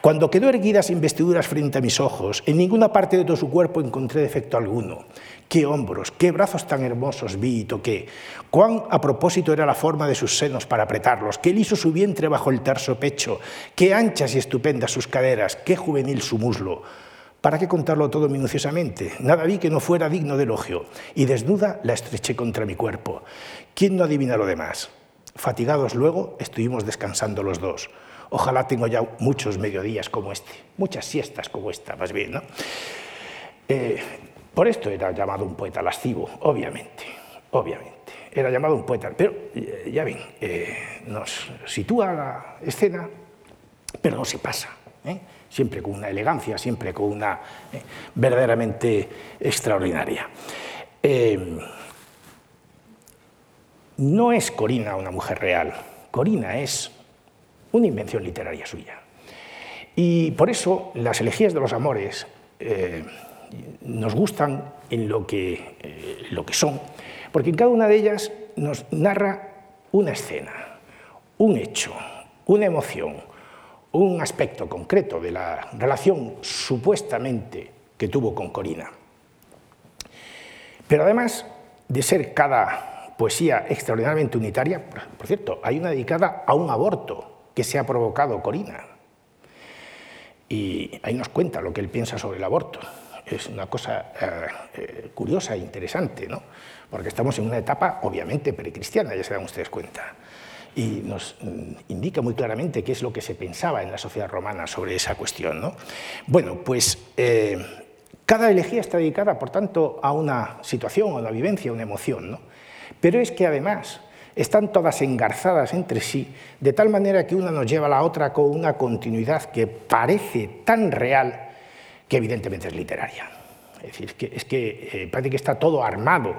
Cuando quedó erguida sin vestiduras frente a mis ojos, en ninguna parte de todo su cuerpo encontré defecto alguno. Qué hombros, qué brazos tan hermosos vi y toqué. Cuán a propósito era la forma de sus senos para apretarlos, qué liso su vientre bajo el terso pecho, qué anchas y estupendas sus caderas, qué juvenil su muslo. ¿Para qué contarlo todo minuciosamente? Nada vi que no fuera digno de elogio, y desnuda la estreché contra mi cuerpo. ¿Quién no adivina lo demás? Fatigados luego, estuvimos descansando los dos. Ojalá tengo ya muchos mediodías como este, muchas siestas como esta, más bien. Eh, por esto era llamado un poeta lascivo, obviamente, obviamente. Era llamado un poeta, pero eh, ya ven, eh, nos sitúa la escena, pero no se pasa. Siempre con una elegancia, siempre con una verdaderamente extraordinaria. no es Corina una mujer real, Corina es una invención literaria suya. Y por eso las elegías de los amores eh, nos gustan en lo que, eh, lo que son, porque en cada una de ellas nos narra una escena, un hecho, una emoción, un aspecto concreto de la relación supuestamente que tuvo con Corina. Pero además de ser cada poesía extraordinariamente unitaria, por cierto, hay una dedicada a un aborto que se ha provocado Corina. Y ahí nos cuenta lo que él piensa sobre el aborto. Es una cosa eh, eh, curiosa e interesante, ¿no? porque estamos en una etapa obviamente precristiana, ya se dan ustedes cuenta y nos mm, indica muy claramente qué es lo que se pensaba en la sociedad romana sobre esa cuestión. ¿no? Bueno, pues eh, cada elegía está dedicada, por tanto, a una situación, a una vivencia, a una emoción, ¿no? pero es que además están todas engarzadas entre sí, de tal manera que una nos lleva a la otra con una continuidad que parece tan real que evidentemente es literaria. Es decir, que, es que eh, parece que está todo armado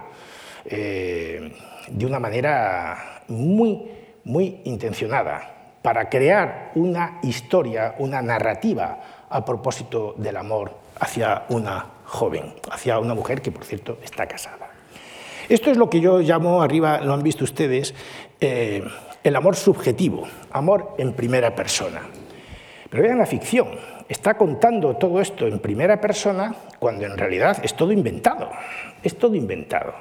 eh, de una manera muy muy intencionada para crear una historia, una narrativa a propósito del amor hacia una joven, hacia una mujer que, por cierto, está casada. Esto es lo que yo llamo, arriba lo han visto ustedes, eh, el amor subjetivo, amor en primera persona. Pero vean la ficción, está contando todo esto en primera persona cuando en realidad es todo inventado, es todo inventado.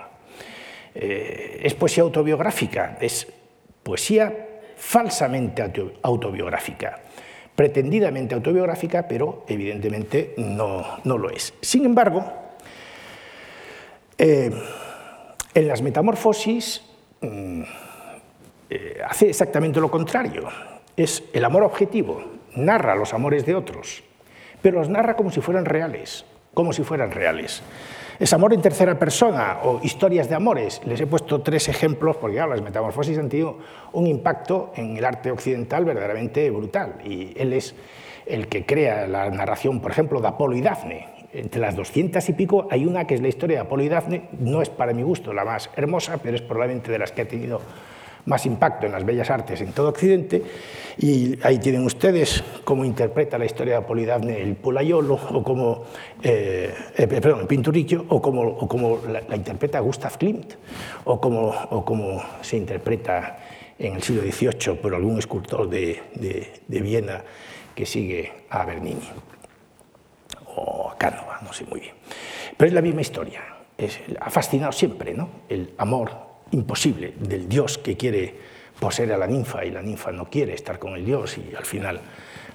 Eh, es poesía autobiográfica, es poesía falsamente autobiográfica, pretendidamente autobiográfica, pero evidentemente no, lo es. Sin embargo, eh, en las metamorfosis mm, eh, hace exactamente lo contrario. Es el amor objetivo, narra los amores de otros, pero los narra como si fueran reales, como si fueran reales. Es amor en tercera persona o historias de amores. Les he puesto tres ejemplos porque las metamorfosis han tenido un impacto en el arte occidental verdaderamente brutal. Y él es el que crea la narración, por ejemplo, de Apolo y Dafne. Entre las doscientas y pico hay una que es la historia de Apolo y Dafne. No es para mi gusto la más hermosa, pero es probablemente de las que ha tenido más impacto en las bellas artes en todo Occidente. Y ahí tienen ustedes cómo interpreta la historia de Apolidafne el Polayolo, o cómo, eh, eh, perdón, el Pinturicchio, o cómo, o cómo la, interpreta Gustav Klimt, o cómo, o cómo se interpreta en el siglo XVIII por algún escultor de, de, Viena que sigue a Bernini, o a Cánova, no sé muy bien. Pero es la misma historia. Ha fascinado siempre ¿no? el amor imposible del dios que quiere poseer a la ninfa y la ninfa no quiere estar con el dios y al final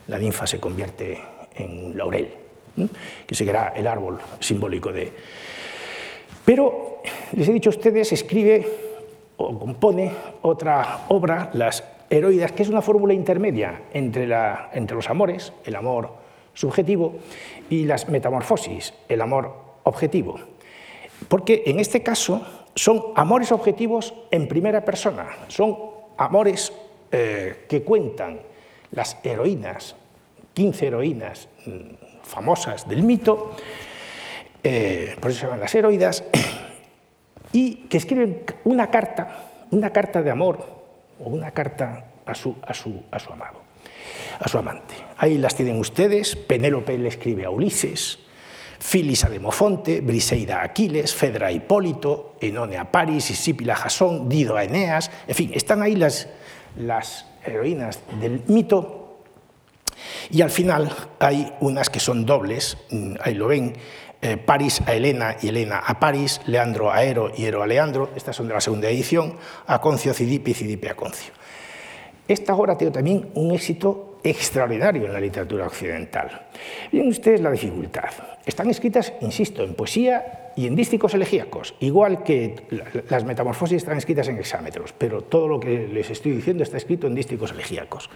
la ninfa se convierte en un laurel, que será el árbol simbólico de... Pero, les he dicho a ustedes, escribe o compone otra obra, Las Heroidas, que es una fórmula intermedia entre, la, entre los amores, el amor subjetivo, y las metamorfosis, el amor objetivo. Porque en este caso son amores objetivos en primera persona, son amores eh, que cuentan las heroínas, 15 heroínas mm, famosas del mito, eh, por eso se llaman las heroídas, y que escriben una carta, una carta de amor o una carta a su, a su, a su amado, a su amante. Ahí las tienen ustedes, Penélope le escribe a Ulises, Filis a Demofonte, Briseida a Aquiles, Fedra a Hipólito, Enone a Paris, Isípila a Jasón, Dido a Eneas, en fin, están ahí las, las heroínas del mito y al final hay unas que son dobles, mm, ahí lo ven, eh, Paris a Helena y Helena a Paris, Leandro a Ero y Ero a Leandro, estas son de la segunda edición, Aconcio a Cidipe y Cidipe a Concio. Esta obra tiene también un éxito extraordinario en la literatura occidental. Bien ustedes la dificultad. Están escritas, insisto, en poesía y en dísticos elegíacos, igual que las metamorfosis están escritas en hexámetros, pero todo lo que les estoy diciendo está escrito en dísticos elegíacos.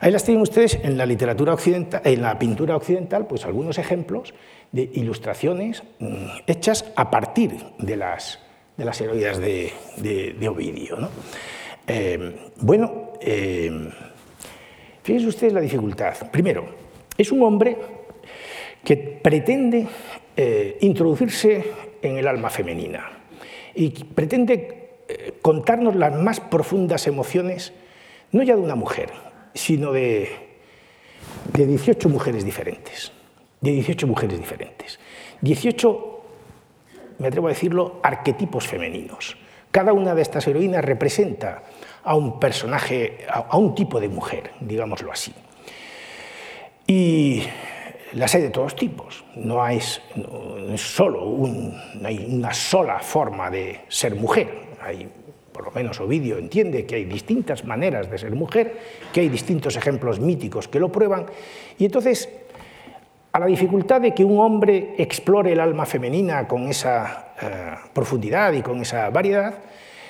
Ahí las tienen ustedes en la literatura occidental, en la pintura occidental, pues algunos ejemplos de ilustraciones mm, hechas a partir de las, de las heroídas de, de, Ovidio. Eh, bueno, eh, Fíjense ustedes la dificultad. Primero, es un hombre que pretende eh, introducirse en el alma femenina y pretende eh, contarnos las más profundas emociones, no ya de una mujer, sino de, de 18 mujeres diferentes. De 18 mujeres diferentes. 18, me atrevo a decirlo, arquetipos femeninos. Cada una de estas heroínas representa a un personaje, a, un tipo de mujer, digámoslo así. Y las hay de todos tipos, no, hay, solo hay una sola forma de ser mujer, hay, por lo menos Ovidio entiende que hay distintas maneras de ser mujer, que hay distintos ejemplos míticos que lo prueban, y entonces a la dificultad de que un hombre explore el alma femenina con esa eh, profundidad y con esa variedad,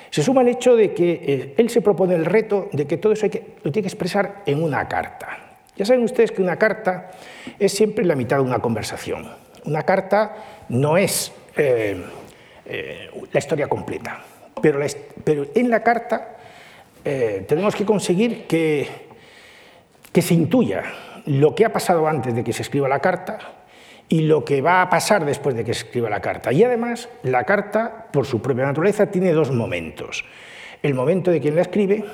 se suma el hecho de que eh, él se propone el reto de que todo eso lo tiene que expresar en una carta. Ya saben ustedes que una carta es siempre la mitad de una conversación. Una carta no es eh, la historia completa, pero, en la carta tenemos que conseguir que se intuya lo que ha pasado antes de que se escriba la carta, y lo que va a pasar después de que se escriba la carta. Y además, la carta, por su propia naturaleza, tiene dos momentos. El momento de quien la escribe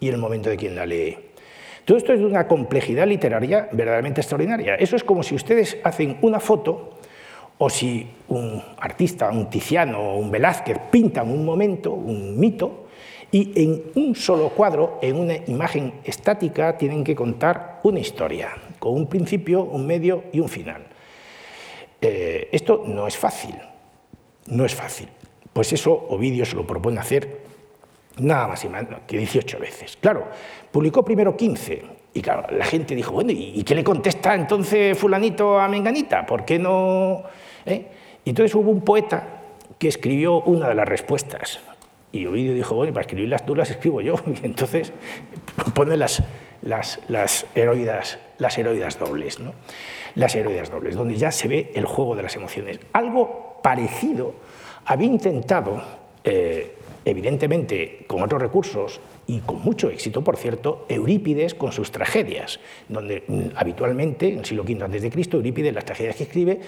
y el momento de quien la lee. Todo esto es de una complejidad literaria verdaderamente extraordinaria. Eso es como si ustedes hacen una foto o si un artista, un Tiziano o un Velázquez pintan un momento, un mito, y en un solo cuadro, en una imagen estática, tienen que contar una historia, con un principio, un medio y un final. Eh, esto no es fácil, no es fácil. Pues eso Ovidio se lo propone hacer nada más y menos que 18 veces. Claro, publicó primero 15 y claro, la gente dijo, bueno, ¿y qué le contesta entonces fulanito a Menganita? ¿Por qué no...? ¿Eh? Y entonces hubo un poeta que escribió una de las respuestas y Ovidio dijo, bueno, para escribir las duras escribo yo. [laughs] Y entonces pone las, las, las, heroidas, las heroidas dobles. ¿no? las heroínas dobles, donde ya se ve el juego de las emociones. Algo parecido había intentado, eh, evidentemente con otros recursos y con mucho éxito, por cierto, Eurípides con sus tragedias, donde mm, habitualmente, en el siglo V a.C., Eurípides, las tragedias que escribe,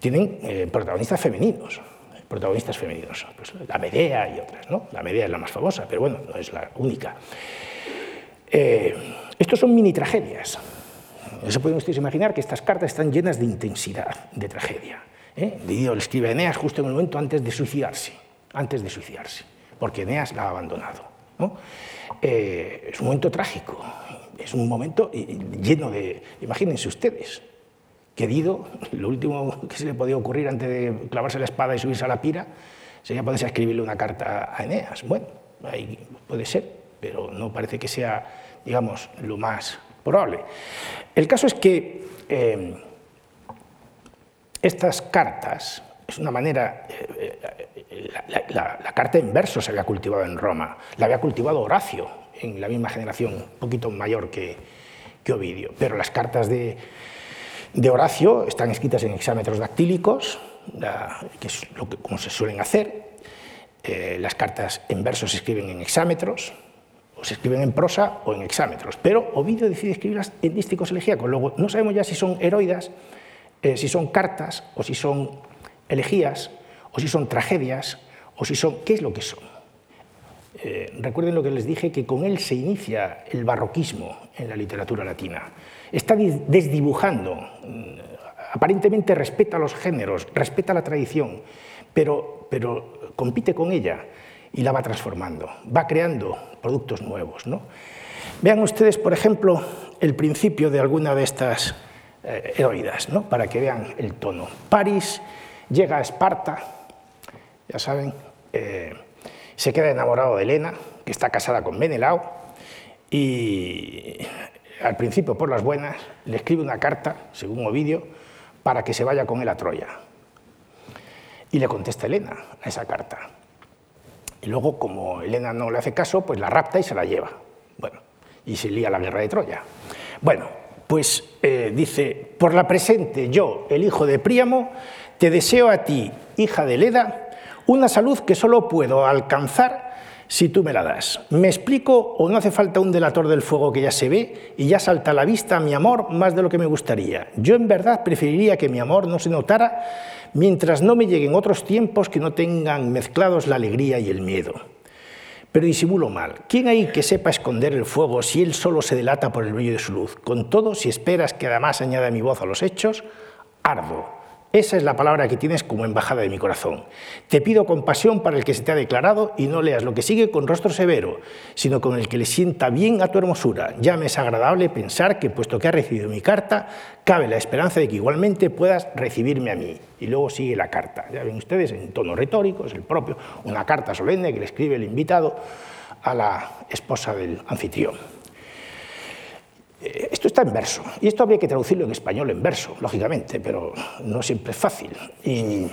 tienen eh, protagonistas femeninos protagonistas femeninos, pues la Medea y otras, ¿no? La Medea es la más famosa, pero bueno, no es la única. Eh, estos son mini tragedias, se pueden ustedes imaginar que estas cartas están llenas de intensidad, de tragedia. ¿eh? Didio le escribe a Eneas justo en el momento antes de suicidarse, antes de suicidarse, porque Eneas la ha abandonado. Eh, es un momento trágico, es un momento lleno de... Imagínense ustedes, que Dido, lo último que se le podía ocurrir antes de clavarse la espada y subirse a la pira, sería poderse escribirle una carta a Eneas. Bueno, ahí puede ser, pero no parece que sea, digamos, lo más probable. El caso es que eh, estas cartas, es una manera, eh, eh, la, carta en verso se había cultivado en Roma, la había cultivado Horacio, en la misma generación, un poquito mayor que, Ovidio, pero las cartas de, Horacio están escritas en hexámetros dactílicos, que es lo que, como se suelen hacer, las cartas en verso se escriben en hexámetros, o se escriben en prosa o en hexámetros, pero Ovidio decide escribirlas en dísticos elegíacos. Luego, no sabemos ya si son heroidas, eh, si son cartas, o si son elegías, o si son tragedias, o si son... ¿Qué es lo que son? Eh, recuerden lo que les dije, que con él se inicia el barroquismo en la literatura latina. Está desdibujando, mm, aparentemente respeta los géneros, respeta la tradición, pero, pero compite con ella y la va transformando, va creando productos nuevos. ¿no? Vean ustedes, por ejemplo, el principio de alguna de estas eh, heroídas, ¿no? para que vean el tono. París llega a Esparta, ya saben, eh, se queda enamorado de Helena, que está casada con Menelao, y al principio, por las buenas, le escribe una carta, según Ovidio, para que se vaya con él a Troya. Y le contesta Helena a esa carta. Y luego, como Elena no le hace caso, pues la rapta y se la lleva. Bueno, y se lía la guerra de Troya. Bueno, pues eh, dice, por la presente yo, el hijo de Príamo, te deseo a ti, hija de Leda, una salud que solo puedo alcanzar si tú me la das. ¿Me explico o no hace falta un delator del fuego que ya se ve y ya salta a la vista mi amor más de lo que me gustaría? Yo en verdad preferiría que mi amor no se notara mientras no me lleguen otros tiempos que no tengan mezclados la alegría y el miedo. pero disimulo mal. ¿Quién hay que sepa esconder el fuego si él solo se delata por el brillo de su luz? Con todo, si esperas que además añada mi voz a los hechos, ardo. Esa es la palabra que tienes como embajada de mi corazón. Te pido compasión para el que se te ha declarado y no leas lo que sigue con rostro severo, sino con el que le sienta bien a tu hermosura. Ya me es agradable pensar que, puesto que has recibido mi carta, cabe la esperanza de que igualmente puedas recibirme a mí. Y luego sigue la carta. Ya ven ustedes, en tono retórico, es el propio, una carta solemne que le escribe el invitado a la esposa del anfitrión. Eh, esto está en verso, y esto habría que traducirlo en español en verso, lógicamente, pero no siempre es fácil. Y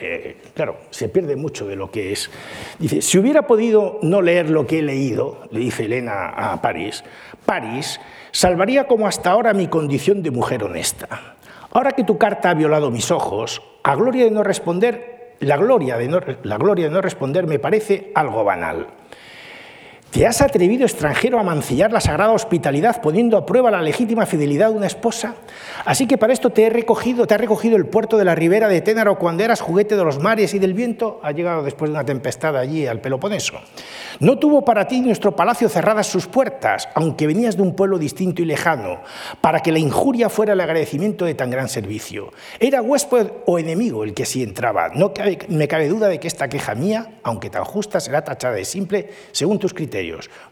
eh, claro, se pierde mucho de lo que es. Dice, si hubiera podido no leer lo que he leído, le dice Elena a París, París salvaría como hasta ahora mi condición de mujer honesta. Ahora que tu carta ha violado mis ojos, a gloria de no responder, la gloria de no, la gloria de no responder me parece algo banal. ¿Te has atrevido, extranjero, a mancillar la sagrada hospitalidad poniendo a prueba la legítima fidelidad de una esposa? Así que para esto te he recogido, te ha recogido el puerto de la ribera de Ténaro cuando eras juguete de los mares y del viento, ha llegado después de una tempestad allí al Peloponeso. No tuvo para ti nuestro palacio cerradas sus puertas, aunque venías de un pueblo distinto y lejano, para que la injuria fuera el agradecimiento de tan gran servicio. Era huésped o enemigo el que sí entraba. No me cabe duda de que esta queja mía, aunque tan justa, será tachada de simple según tus criterios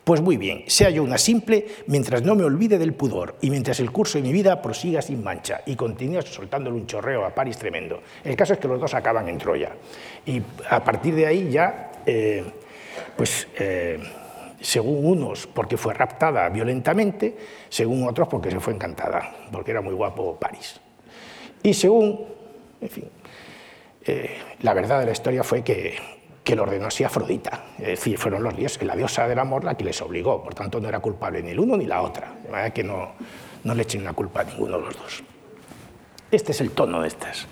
pues muy bien, sea yo una simple mientras no me olvide del pudor y mientras el curso de mi vida prosiga sin mancha y continúe soltándole un chorreo a París tremendo. El caso es que los dos acaban en Troya. Y a partir de ahí ya, eh, pues... Eh, según unos porque fue raptada violentamente, según otros porque se fue encantada, porque era muy guapo París. Y según, en fin, eh, la verdad de la historia fue que que lo ordenó así Afrodita. Es decir, fueron los dioses, la diosa del amor la que les obligó, por tanto no era culpable ni el uno ni la otra, de manera que no, no le echen la culpa a ninguno de los dos. Este es el tono de estas.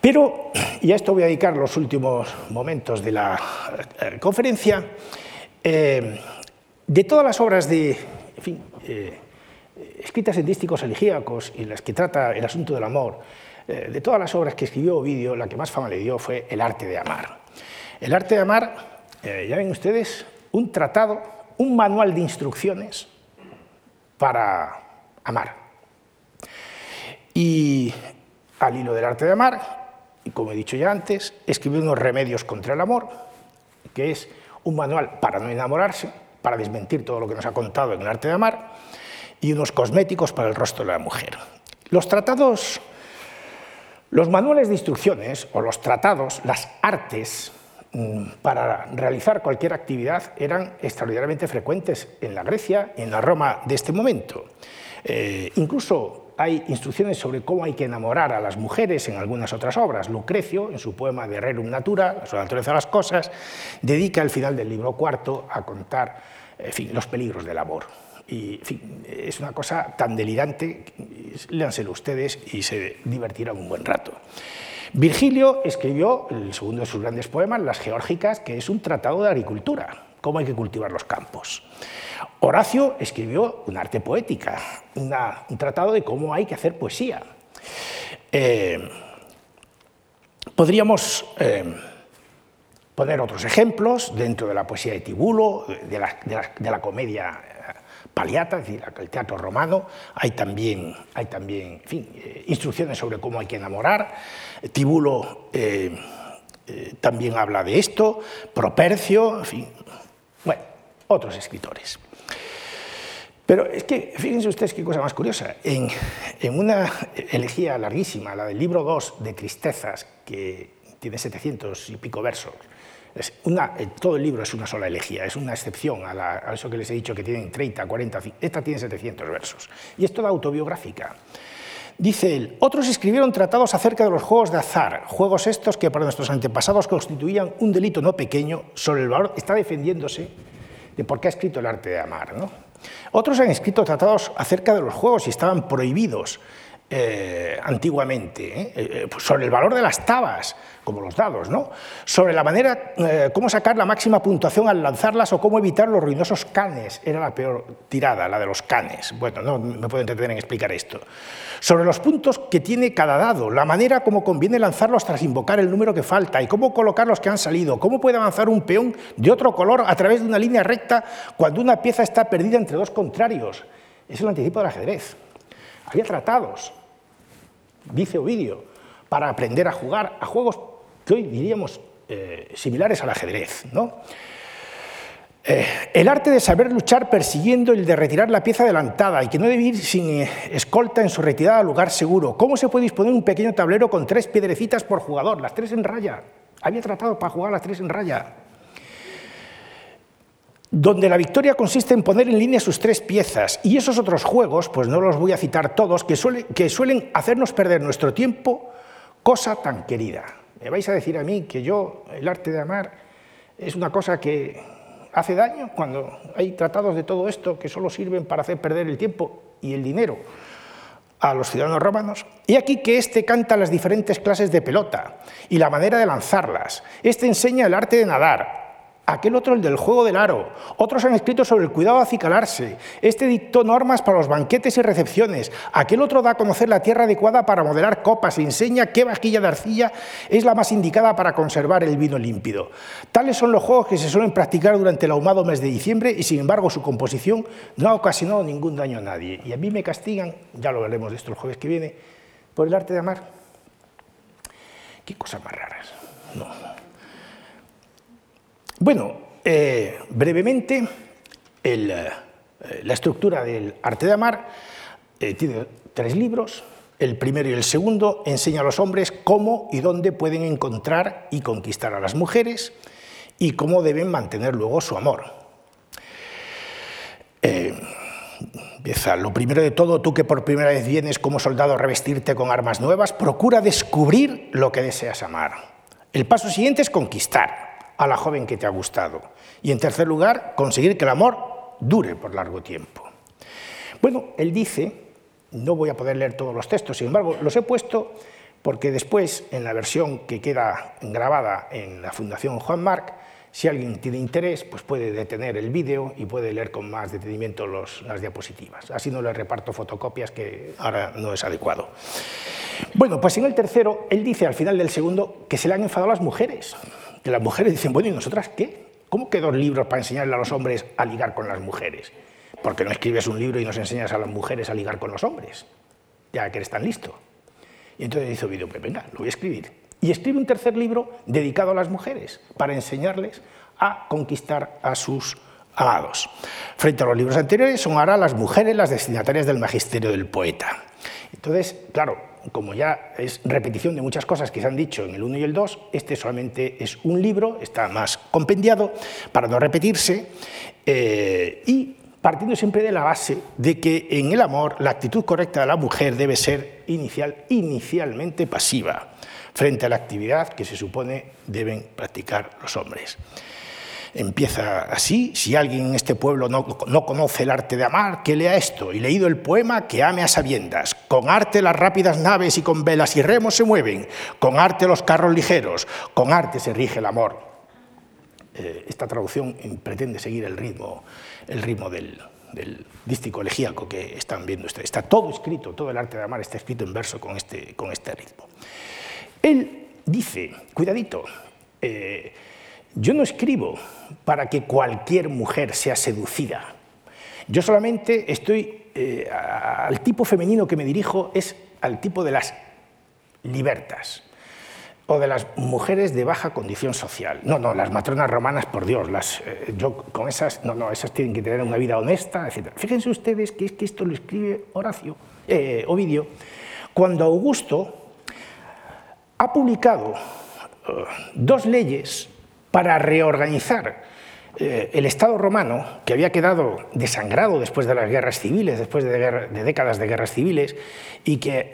Pero, y a esto voy a dedicar los últimos momentos de la eh, conferencia, eh, de todas las obras de, en fin, eh, escritas en dísticos elegíacos y las que trata el asunto del amor, de todas las obras que escribió Ovidio, la que más fama le dio fue El arte de amar. El arte de amar, eh, ya ven ustedes, un tratado, un manual de instrucciones para amar. Y al hilo del arte de amar, y como he dicho ya antes, escribió unos remedios contra el amor, que es un manual para no enamorarse, para desmentir todo lo que nos ha contado en el arte de amar, y unos cosméticos para el rostro de la mujer. Los tratados, los manuales de instrucciones o los tratados, las artes, para realizar cualquier actividad eran extraordinariamente frecuentes en la Grecia y en la Roma de este momento. Eh, incluso hay instrucciones sobre cómo hay que enamorar a las mujeres en algunas otras obras. Lucrecio, en su poema de Rerum Natura, la naturaleza de las cosas, dedica el final del libro cuarto a contar los peligros del amor. Y es una cosa tan delirante, léanselo ustedes y se divertirán un buen rato. Virgilio escribió el segundo de sus grandes poemas, Las Geórgicas, que es un tratado de agricultura, cómo hay que cultivar los campos. Horacio escribió un arte poética, un tratado de cómo hay que hacer poesía. Eh, podríamos eh, poner otros ejemplos dentro de la poesía de Tibulo, de la comedia Paliata, es decir, el teatro romano, hay también, hay también eh, instrucciones sobre cómo hay que enamorar. Tibulo eh, eh, también habla de esto, Propercio, en fin, bueno, otros escritores. Pero es que, fíjense ustedes qué cosa más curiosa, en, en una elegía larguísima, la del libro 2 de Tristezas, que tiene 700 y pico versos, eh, todo el libro es una sola elegía, es una excepción a, eso que les he dicho que tienen 30, 40, esta tiene 700 versos. Y es toda autobiográfica. Dice él, otros escribieron tratados acerca de los juegos de azar, juegos estos que para nuestros antepasados constituían un delito no pequeño sobre el valor, está defendiéndose de por qué ha escrito el arte de amar. ¿no? Otros han escrito tratados acerca de los juegos y estaban prohibidos eh, antiguamente, ¿eh? Eh, pues sobre el valor de las tabas, como los dados, ¿no? sobre la manera, cómo sacar la máxima puntuación al lanzarlas o cómo evitar los ruinosos canes, era la peor tirada, la de los canes, bueno, no me puedo entretener en explicar esto, sobre los puntos que tiene cada dado, la manera como conviene lanzarlos tras invocar el número que falta y cómo colocar los que han salido, cómo puede avanzar un peón de otro color a través de una línea recta cuando una pieza está perdida entre dos contrarios. Es el anticipo del ajedrez. Había tratados, dice Ovidio, para aprender a jugar a juegos que hoy diríamos eh, similares al ajedrez. ¿no? Eh, el arte de saber luchar persiguiendo el de retirar la pieza adelantada y que no debe ir sin eh, escolta en su retirada al lugar seguro. ¿Cómo se puede disponer un pequeño tablero con tres piedrecitas por jugador? Las tres en raya. Había tratado para jugar las tres en raya donde la victoria consiste en poner en línea sus tres piezas. Y esos otros juegos, pues no los voy a citar todos, que, que suelen hacernos perder nuestro tiempo, cosa tan querida. Me vais a decir a mí que yo, el arte de amar, es una cosa que hace daño cuando hay tratados de todo esto que solo sirven para hacer perder el tiempo y el dinero a los ciudadanos romanos. Y aquí que este canta las diferentes clases de pelota y la manera de lanzarlas. Este enseña el arte de nadar, aquel otro el del juego del aro, otros han escrito sobre el cuidado de acicalarse, este dictó normas para los banquetes y recepciones, aquel otro da a conocer la tierra adecuada para modelar copas, enseña qué vajilla de arcilla es la más indicada para conservar el vino límpido. Tales son los juegos que se suelen practicar durante el ahumado mes de diciembre y sin embargo su composición no ha ocasionado ningún daño a nadie. Y a mí me castigan, ya lo veremos de esto el jueves que viene, por el arte de amar. Qué cosas más raras. No. Bueno, eh, brevemente, eh, la estructura del arte de amar eh, tiene tres libros. El primero y el segundo enseña a los hombres cómo y dónde pueden encontrar y conquistar a las mujeres y cómo deben mantener luego su amor. empieza, lo primero de todo, tú que por primera vez vienes como soldado a revestirte con armas nuevas, procura descubrir lo que deseas amar. El paso siguiente es conquistar a la joven que te ha gustado. Y en tercer lugar, conseguir que el amor dure por largo tiempo. Bueno, él dice, no voy a poder leer todos los textos, sin embargo, los he puesto porque después, en la versión que queda grabada en la Fundación Juan Marc, si alguien tiene interés, pues puede detener el vídeo y puede leer con más detenimiento las diapositivas. Así no le reparto fotocopias, que ahora no es adecuado. Bueno, pues en el tercero, él dice al final del segundo que se le han enfadado las mujeres. Que las mujeres dicen, bueno, ¿y nosotras qué? ¿Cómo que dos libros para enseñarle a los hombres a ligar con las mujeres? Porque no escribes un libro y nos enseñas a las mujeres a ligar con los hombres, ya que eres tan listo. Y entonces dice Ovidio, pues venga, lo voy a escribir. Y escribe un tercer libro dedicado a las mujeres, para enseñarles a conquistar a sus amados. Frente a los libros anteriores son ahora las mujeres las destinatarias del magisterio del poeta. Entonces, claro, como ya es repetición de muchas cosas que se han dicho en el 1 y el 2, este solamente es un libro, está más compendiado para no repetirse eh, y partiendo siempre de la base de que en el amor la actitud correcta de la mujer debe ser inicial, inicialmente pasiva frente a la actividad que se supone deben practicar los hombres. Empieza así, si alguien en este pueblo no, conoce el arte de amar, que lea esto, y leído el poema, que ame a sabiendas. Con arte las rápidas naves y con velas y remos se mueven, con arte los carros ligeros, con arte se rige el amor. Eh, esta traducción pretende seguir el ritmo, el ritmo del, dístico elegíaco que están viendo ustedes. Está todo escrito, todo el arte de amar está escrito en verso con este, con este ritmo. Él dice, cuidadito, eh, yo no escribo para que cualquier mujer sea seducida. Yo solamente estoy, eh, al tipo femenino que me dirijo es al tipo de las libertas o de las mujeres de baja condición social. No, no, las matronas romanas, por Dios, las, eh, yo con esas, no, no, esas tienen que tener una vida honesta, etc. Fíjense ustedes que es que esto lo escribe Horacio, eh, Ovidio, cuando Augusto ha publicado dos leyes para reorganizar eh, el Estado romano, que había quedado desangrado después de las guerras civiles, después de, décadas de guerras civiles, y que,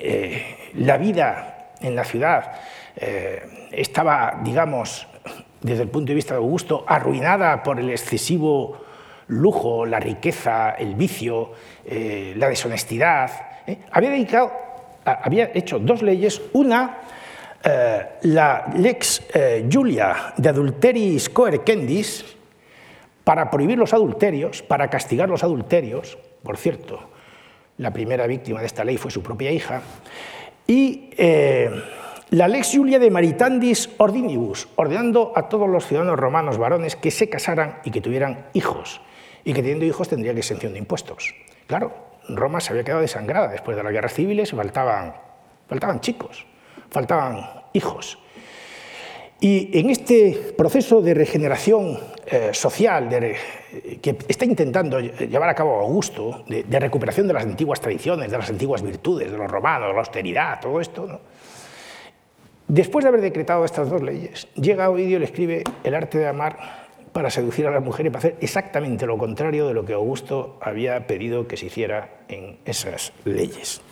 eh, la vida en la ciudad eh, estaba, digamos, desde el punto de vista de Augusto, arruinada por el excesivo lujo, la riqueza, el vicio, la deshonestidad, había, dedicado, había hecho dos leyes, una, eh, la lex eh, Julia de adulteris coercendis, para prohibir los adulterios, para castigar los adulterios, por cierto, la primera víctima de esta ley fue su propia hija, y la lex Julia de maritandis ordinibus, ordenando a todos los ciudadanos romanos varones que se casaran y que tuvieran hijos, y que teniendo hijos tendría que exención de impuestos. Claro, Roma se había quedado desangrada después de las guerras civiles, faltaban, faltaban chicos, faltaban hijos. Y en este proceso de regeneración eh, social que está intentando llevar a cabo Augusto, de, recuperación de las antiguas tradiciones, de las antiguas virtudes, de los romanos, de la austeridad, todo esto, después de haber decretado estas dos leyes, llega Ovidio y le escribe El arte de amar para seducir a las mujeres, para hacer exactamente lo contrario de lo que Augusto había pedido que se hiciera en esas leyes.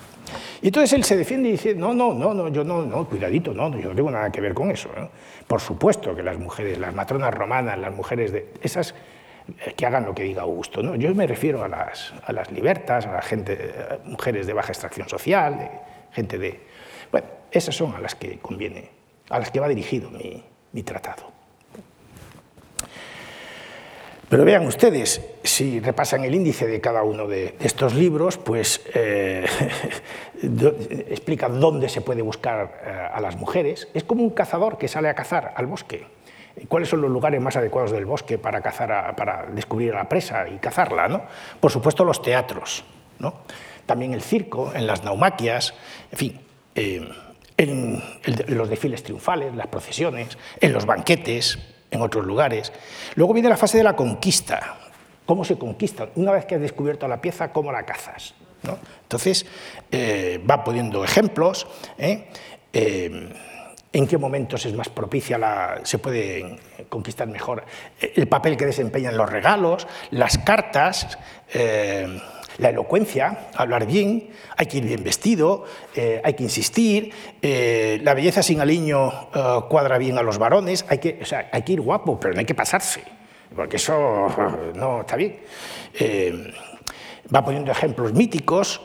Y entonces él se defiende y dice, no, no, no, no yo no, no, cuidadito, no, yo no tengo nada que ver con eso. Por supuesto que las mujeres, las matronas romanas, las mujeres de esas, eh, que hagan lo que diga Augusto. ¿no? Yo me refiero a las, a las libertas, a la gente, mujeres de baja extracción social, gente de... Bueno, esas son a las que conviene, a las que va dirigido mi, mi tratado. Pero vean ustedes, si repasan el índice de cada uno de estos libros, pues eh, [laughs] explica dónde se puede buscar eh, a las mujeres. Es como un cazador que sale a cazar al bosque. ¿Cuáles son los lugares más adecuados del bosque para, cazar para descubrir a la presa y cazarla? ¿no? Por supuesto, los teatros, ¿no? también el circo, en las naumaquias, en fin. Eh, en los desfiles triunfales, las procesiones, en los banquetes, en otros lugares. Luego viene la fase de la conquista. ¿Cómo se conquista? Una vez que has descubierto la pieza, ¿cómo la cazas? Entonces, eh, va poniendo ejemplos. ¿eh? Eh, en qué momentos es más propicia, la, se puede conquistar mejor el papel que desempeñan los regalos, las cartas, la elocuencia, hablar bien, hay que ir bien vestido, hay que insistir, la belleza sin aliño cuadra bien a los varones, hay que, hay que ir guapo, pero no hay que pasarse, porque eso no está bien. va poniendo ejemplos míticos,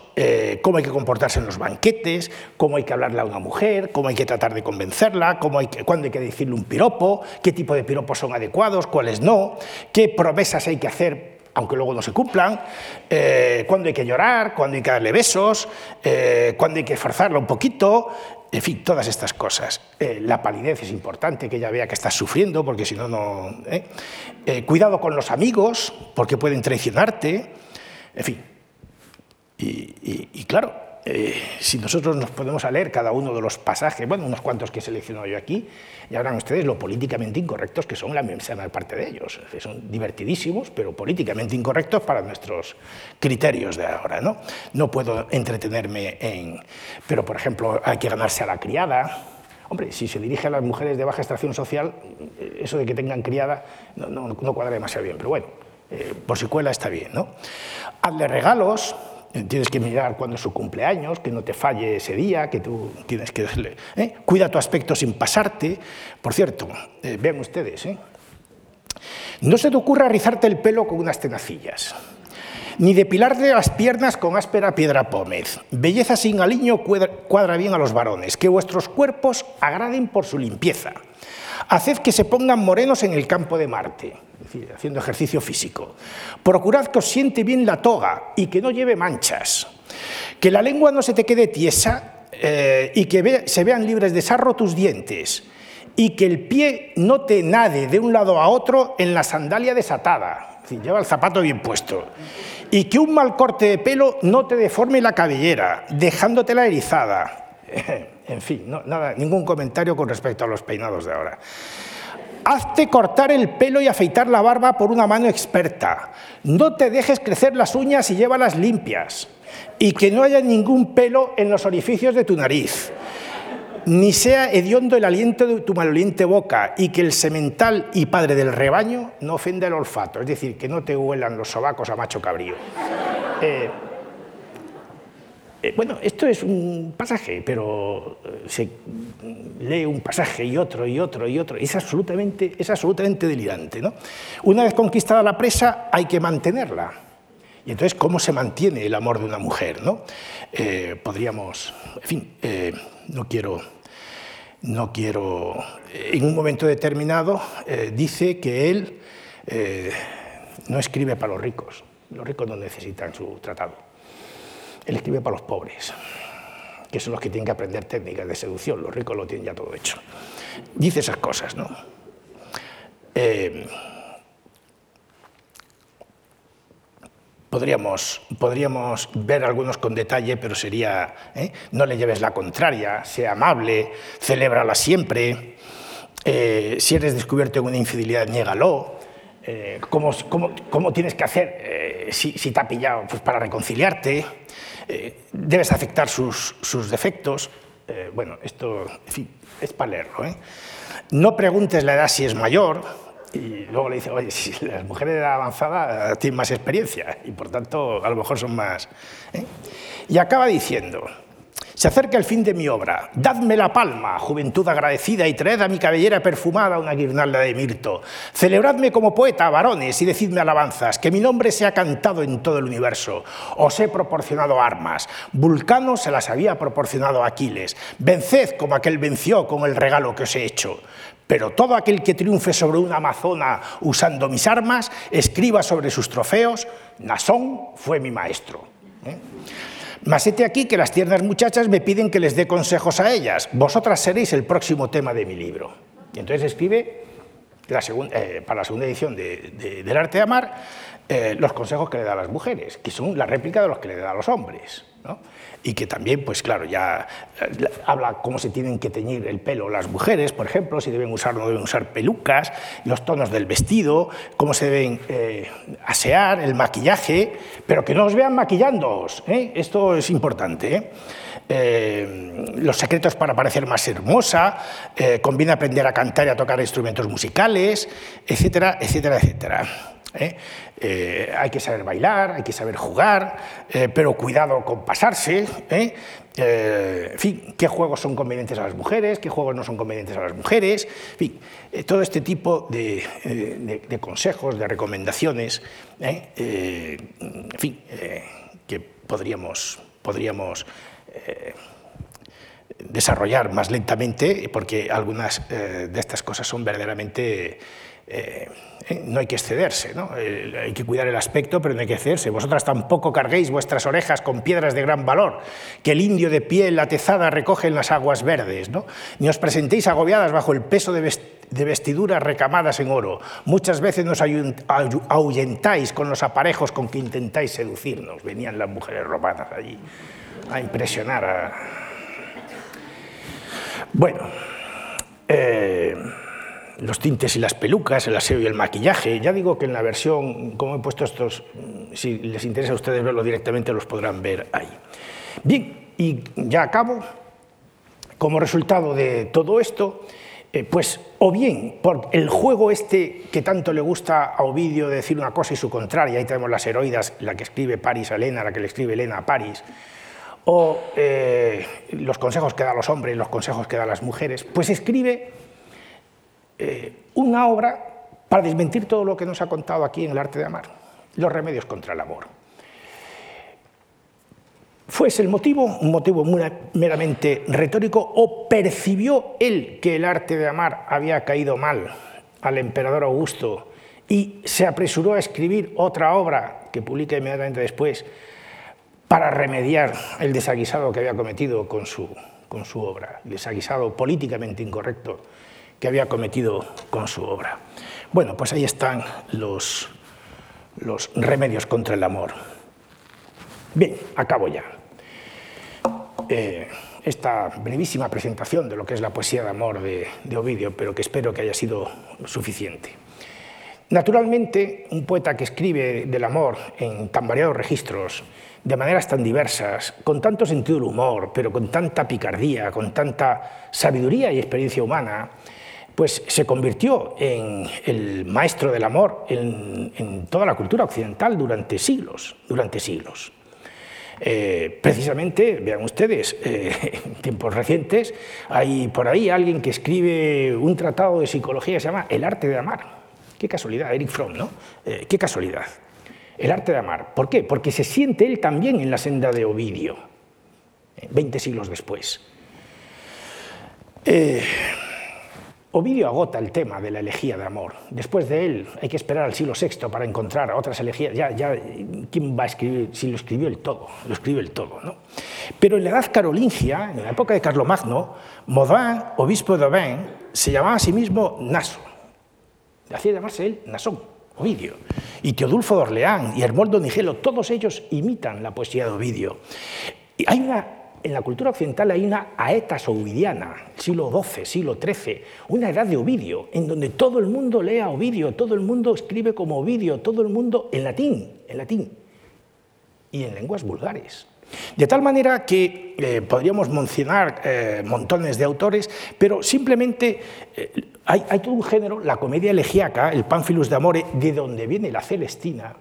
cómo hay que comportarse en los banquetes, cómo hay que hablarle a una mujer, cómo hay que tratar de convencerla, cómo hay que, cuándo hay que decirle un piropo, qué tipo de piropos son adecuados, cuáles no, qué promesas hay que hacer aunque luego no se cumplan, eh, cuándo hay que llorar, cuándo hay que darle besos, eh, cuándo hay que forzarla un poquito, en fin, todas estas cosas. Eh, la palidez es importante, que ella vea que estás sufriendo, porque si no, no... cuidado con los amigos, porque pueden traicionarte, en fin. y claro, eh, si nosotros nos podemos a leer cada uno de los pasajes, bueno, unos cuantos que he seleccionado yo aquí, ya verán ustedes lo políticamente incorrectos que son la menor parte de ellos. Son divertidísimos, pero políticamente incorrectos para nuestros criterios de ahora. No, no puedo entretenerme en... Pero, por ejemplo, hay que ganarse a la criada, Hombre, si se dirige a las mujeres de baja extracción social, eh, eso de que tengan criada no, no, cuadra demasiado bien, pero bueno, eh, por si cuela está bien, ¿no? Hazle regalos, Tienes que mirar cuándo es su cumpleaños, que no te falle ese día, que tú tienes que. ¿eh? Cuida tu aspecto sin pasarte. Por cierto, eh, vean ustedes, ¿eh? no se te ocurra rizarte el pelo con unas tenacillas, ni depilarte las piernas con áspera piedra pómez. Belleza sin aliño cuadra bien a los varones, que vuestros cuerpos agraden por su limpieza. Haced que se pongan morenos en el campo de Marte haciendo ejercicio físico. Procurad que os siente bien la toga y que no lleve manchas. Que la lengua no se te quede tiesa eh, y que se vean libres de sarro tus dientes. Y que el pie no te nade de un lado a otro en la sandalia desatada. lleva el zapato bien puesto. Y que un mal corte de pelo no te deforme la cabellera, dejándotela erizada. [laughs] en fin, nada, ningún comentario con respecto a los peinados de ahora. Hazte cortar el pelo y afeitar la barba por una mano experta. No te dejes crecer las uñas y llévalas limpias. Y que no haya ningún pelo en los orificios de tu nariz. Ni sea hediondo el aliento de tu maloliente boca y que el semental y padre del rebaño no ofenda el olfato, es decir, que no te huelan los sobacos a macho cabrío. Eh, eh, bueno, esto es un pasaje, pero eh, se lee un pasaje y otro y otro y otro. Es absolutamente, es absolutamente delirante. ¿no? Una vez conquistada la presa, hay que mantenerla. Y entonces, ¿cómo se mantiene el amor de una mujer? ¿no? Eh, podríamos, en fin, no quiero, no quiero, en un momento determinado dice que él no escribe para los ricos, los ricos no necesitan su tratado, él escribe para los pobres que son los que tienen que aprender técnicas de seducción, los ricos lo tienen ya todo hecho. Dice esas cosas, ¿no? Eh, podríamos, podríamos ver algunos con detalle, pero sería, ¿eh? no le lleves la contraria, sea amable, celébrala siempre, eh, si eres descubierto en una infidelidad, niégalo, ¿cómo, cómo, tienes que hacer si, si, te ha pillado pues, para reconciliarte? Eh, debes aceptar sus, defectos. Eh, bueno, esto es para leerlo. ¿eh? No preguntes la edad si es mayor, y luego le dice, oye, si las mujeres de edad avanzada tienen más experiencia y por tanto a lo mejor son más. Y acaba diciendo, se acerca el fin de mi obra. Dadme la palma, juventud agradecida, y traed a mi cabellera perfumada una guirnalda de mirto. Celebradme como poeta, varones, y decidme alabanzas, que mi nombre sea cantado en todo el universo. Os he proporcionado armas. Vulcano se las había proporcionado a Aquiles. Venced como aquel venció con el regalo que os he hecho. Pero todo aquel que triunfe sobre una amazona usando mis armas, escriba sobre sus trofeos, Nasón fue mi maestro. ¿Eh? Mas aquí que las tiernas muchachas me piden que les dé consejos a ellas. Vosotras seréis el próximo tema de mi libro. Y entonces escribe eh, para la segunda edición del Arte de Amar eh, los consejos que le da a las mujeres, que son la réplica de los que le da a los hombres y que también, pues claro, ya eh, habla cómo se tienen que teñir el pelo las mujeres, por ejemplo, si deben usar o no deben usar pelucas, los tonos del vestido, cómo se deben eh, asear, el maquillaje, pero que no os vean maquillándoos, ¿eh? esto es importante. los secretos para parecer más hermosa, conviene aprender a cantar y a tocar instrumentos musicales, etcétera, etcétera, etcétera. ¿Eh? Eh, hay que saber bailar, hay que saber jugar, eh, pero cuidado con pasarse. en fin, qué juegos son convenientes a las mujeres, qué juegos no son convenientes a las mujeres. En fin, todo este tipo de, consejos, de recomendaciones, en fin, que podríamos, desarrollar más lentamente, porque algunas de estas cosas son verdaderamente eh, eh, no hay que excederse, ¿no? hay que cuidar el aspecto, pero no hay que excederse. Vosotras tampoco carguéis vuestras orejas con piedras de gran valor, que el indio de piel atezada recoge en las aguas verdes, ¿no? ni os presentéis agobiadas bajo el peso de, vestiduras recamadas en oro. Muchas veces nos ahuyentáis con los aparejos con que intentáis seducirnos. Venían las mujeres romanas allí a impresionar. Bueno... Eh, los tintes y las pelucas, el aseo y el maquillaje. Ya digo que en la versión, como he puesto estos, si les interesa a ustedes verlo directamente, los podrán ver ahí. Bien, y ya acabo. Como resultado de todo esto, eh, pues o bien por el juego este que tanto le gusta a Ovidio de decir una cosa y su contraria, ahí tenemos las heroidas, la que escribe París a Elena, la que le escribe Elena a París, o eh, los consejos que da los hombres, los consejos que da las mujeres, pues escribe eh, una obra para desmentir todo lo que nos ha contado aquí en el arte de amar, los remedios contra el amor. ¿Fue ese el motivo? ¿Un motivo meramente retórico? ¿O percibió él que el arte de amar había caído mal al emperador Augusto y se apresuró a escribir otra obra que publica inmediatamente después para remediar el desaguisado que había cometido con su, con su obra, desaguisado políticamente incorrecto que había cometido con su obra. Bueno, pues ahí están los, los remedios contra el amor. Bien, acabo ya. Eh, esta brevísima presentación de lo que es la poesía de amor de, de Ovidio, pero que espero que haya sido suficiente. Naturalmente, un poeta que escribe del amor en tan variados registros, de maneras tan diversas, con tanto sentido del humor, pero con tanta picardía, con tanta sabiduría y experiencia humana, pues se convirtió en el maestro del amor en, toda la cultura occidental durante siglos, durante siglos. Eh, precisamente, vean ustedes, eh, en tiempos recientes, hay por ahí alguien que escribe un tratado de psicología que se llama El arte de amar. Qué casualidad, Eric Fromm, ¿no? Eh, qué casualidad. El arte de amar. ¿Por qué? Porque se siente él también en la senda de Ovidio, 20 siglos después. Eh, Ovidio agota el tema de la elegía de amor. Después de él hay que esperar al siglo VI para encontrar otras elegías. Ya, ya, ¿quién va a escribir? Si lo escribió el todo, lo escribe el todo. ¿no? Pero en la edad carolingia, en la época de Carlomagno, Modin, obispo de Aubin, se llamaba a sí mismo Naso. Hacía llamarse él Nasón, Ovidio. Y Teodulfo de Orleán y Hermoldo Nigelo, todos ellos imitan la poesía de Ovidio. Y hay una en la cultura occidental hay una aetas ovidiana, siglo XII, siglo XIII, una edad de Ovidio, en donde todo el mundo lee a Ovidio, todo el mundo escribe como Ovidio, todo el mundo en latín, en latín y en lenguas vulgares. De tal manera que eh, podríamos mencionar eh, montones de autores, pero simplemente eh, hay, hay, todo un género, la comedia elegíaca, el Pánfilus de Amore, de donde viene la Celestina,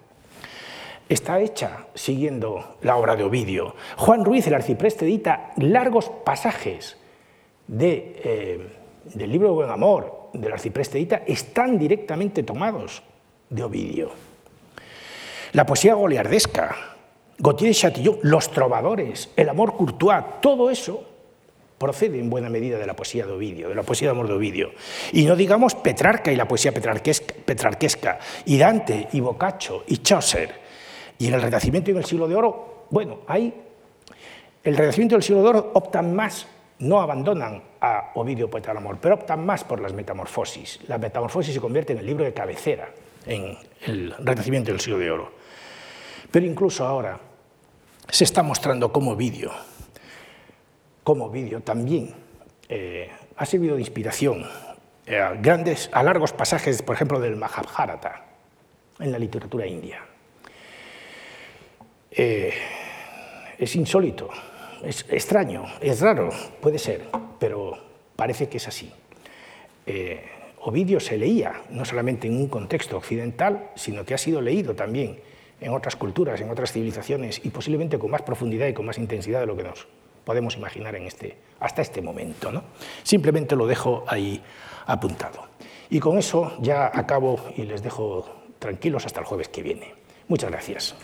está hecha siguiendo la obra de Ovidio. Juan Ruiz, el arcipreste, edita largos pasajes eh, del libro de Buen Amor del arcipreste edita, están directamente tomados de Ovidio. La poesía goliardesca, Gautier de Chatillon, los trovadores, el amor courtois, todo eso procede en buena medida de la poesía de Ovidio, de la poesía de amor de Ovidio. Y no digamos Petrarca y la poesía petrarquesca y Dante, y Boccaccio, y Chaucer, y en el Renacimiento y en el Siglo de Oro, bueno, ahí el Renacimiento y el Siglo de Oro optan más, no abandonan a Ovidio Poeta del Amor, pero optan más por las metamorfosis. La metamorfosis se convierte en el libro de cabecera en el Renacimiento y el Siglo de Oro. Pero incluso ahora se está mostrando como Ovidio, como Ovidio también eh, ha servido de inspiración a, grandes, a largos pasajes, por ejemplo, del Mahabharata en la literatura india. Eh, es insólito, es extraño, es raro, puede ser, pero parece que es así. Eh, Ovidio se leía no solamente en un contexto occidental, sino que ha sido leído también en otras culturas, en otras civilizaciones y posiblemente con más profundidad y con más intensidad de lo que nos podemos imaginar en este, hasta este momento. ¿no? Simplemente lo dejo ahí apuntado. Y con eso ya acabo y les dejo tranquilos hasta el jueves que viene. Muchas gracias.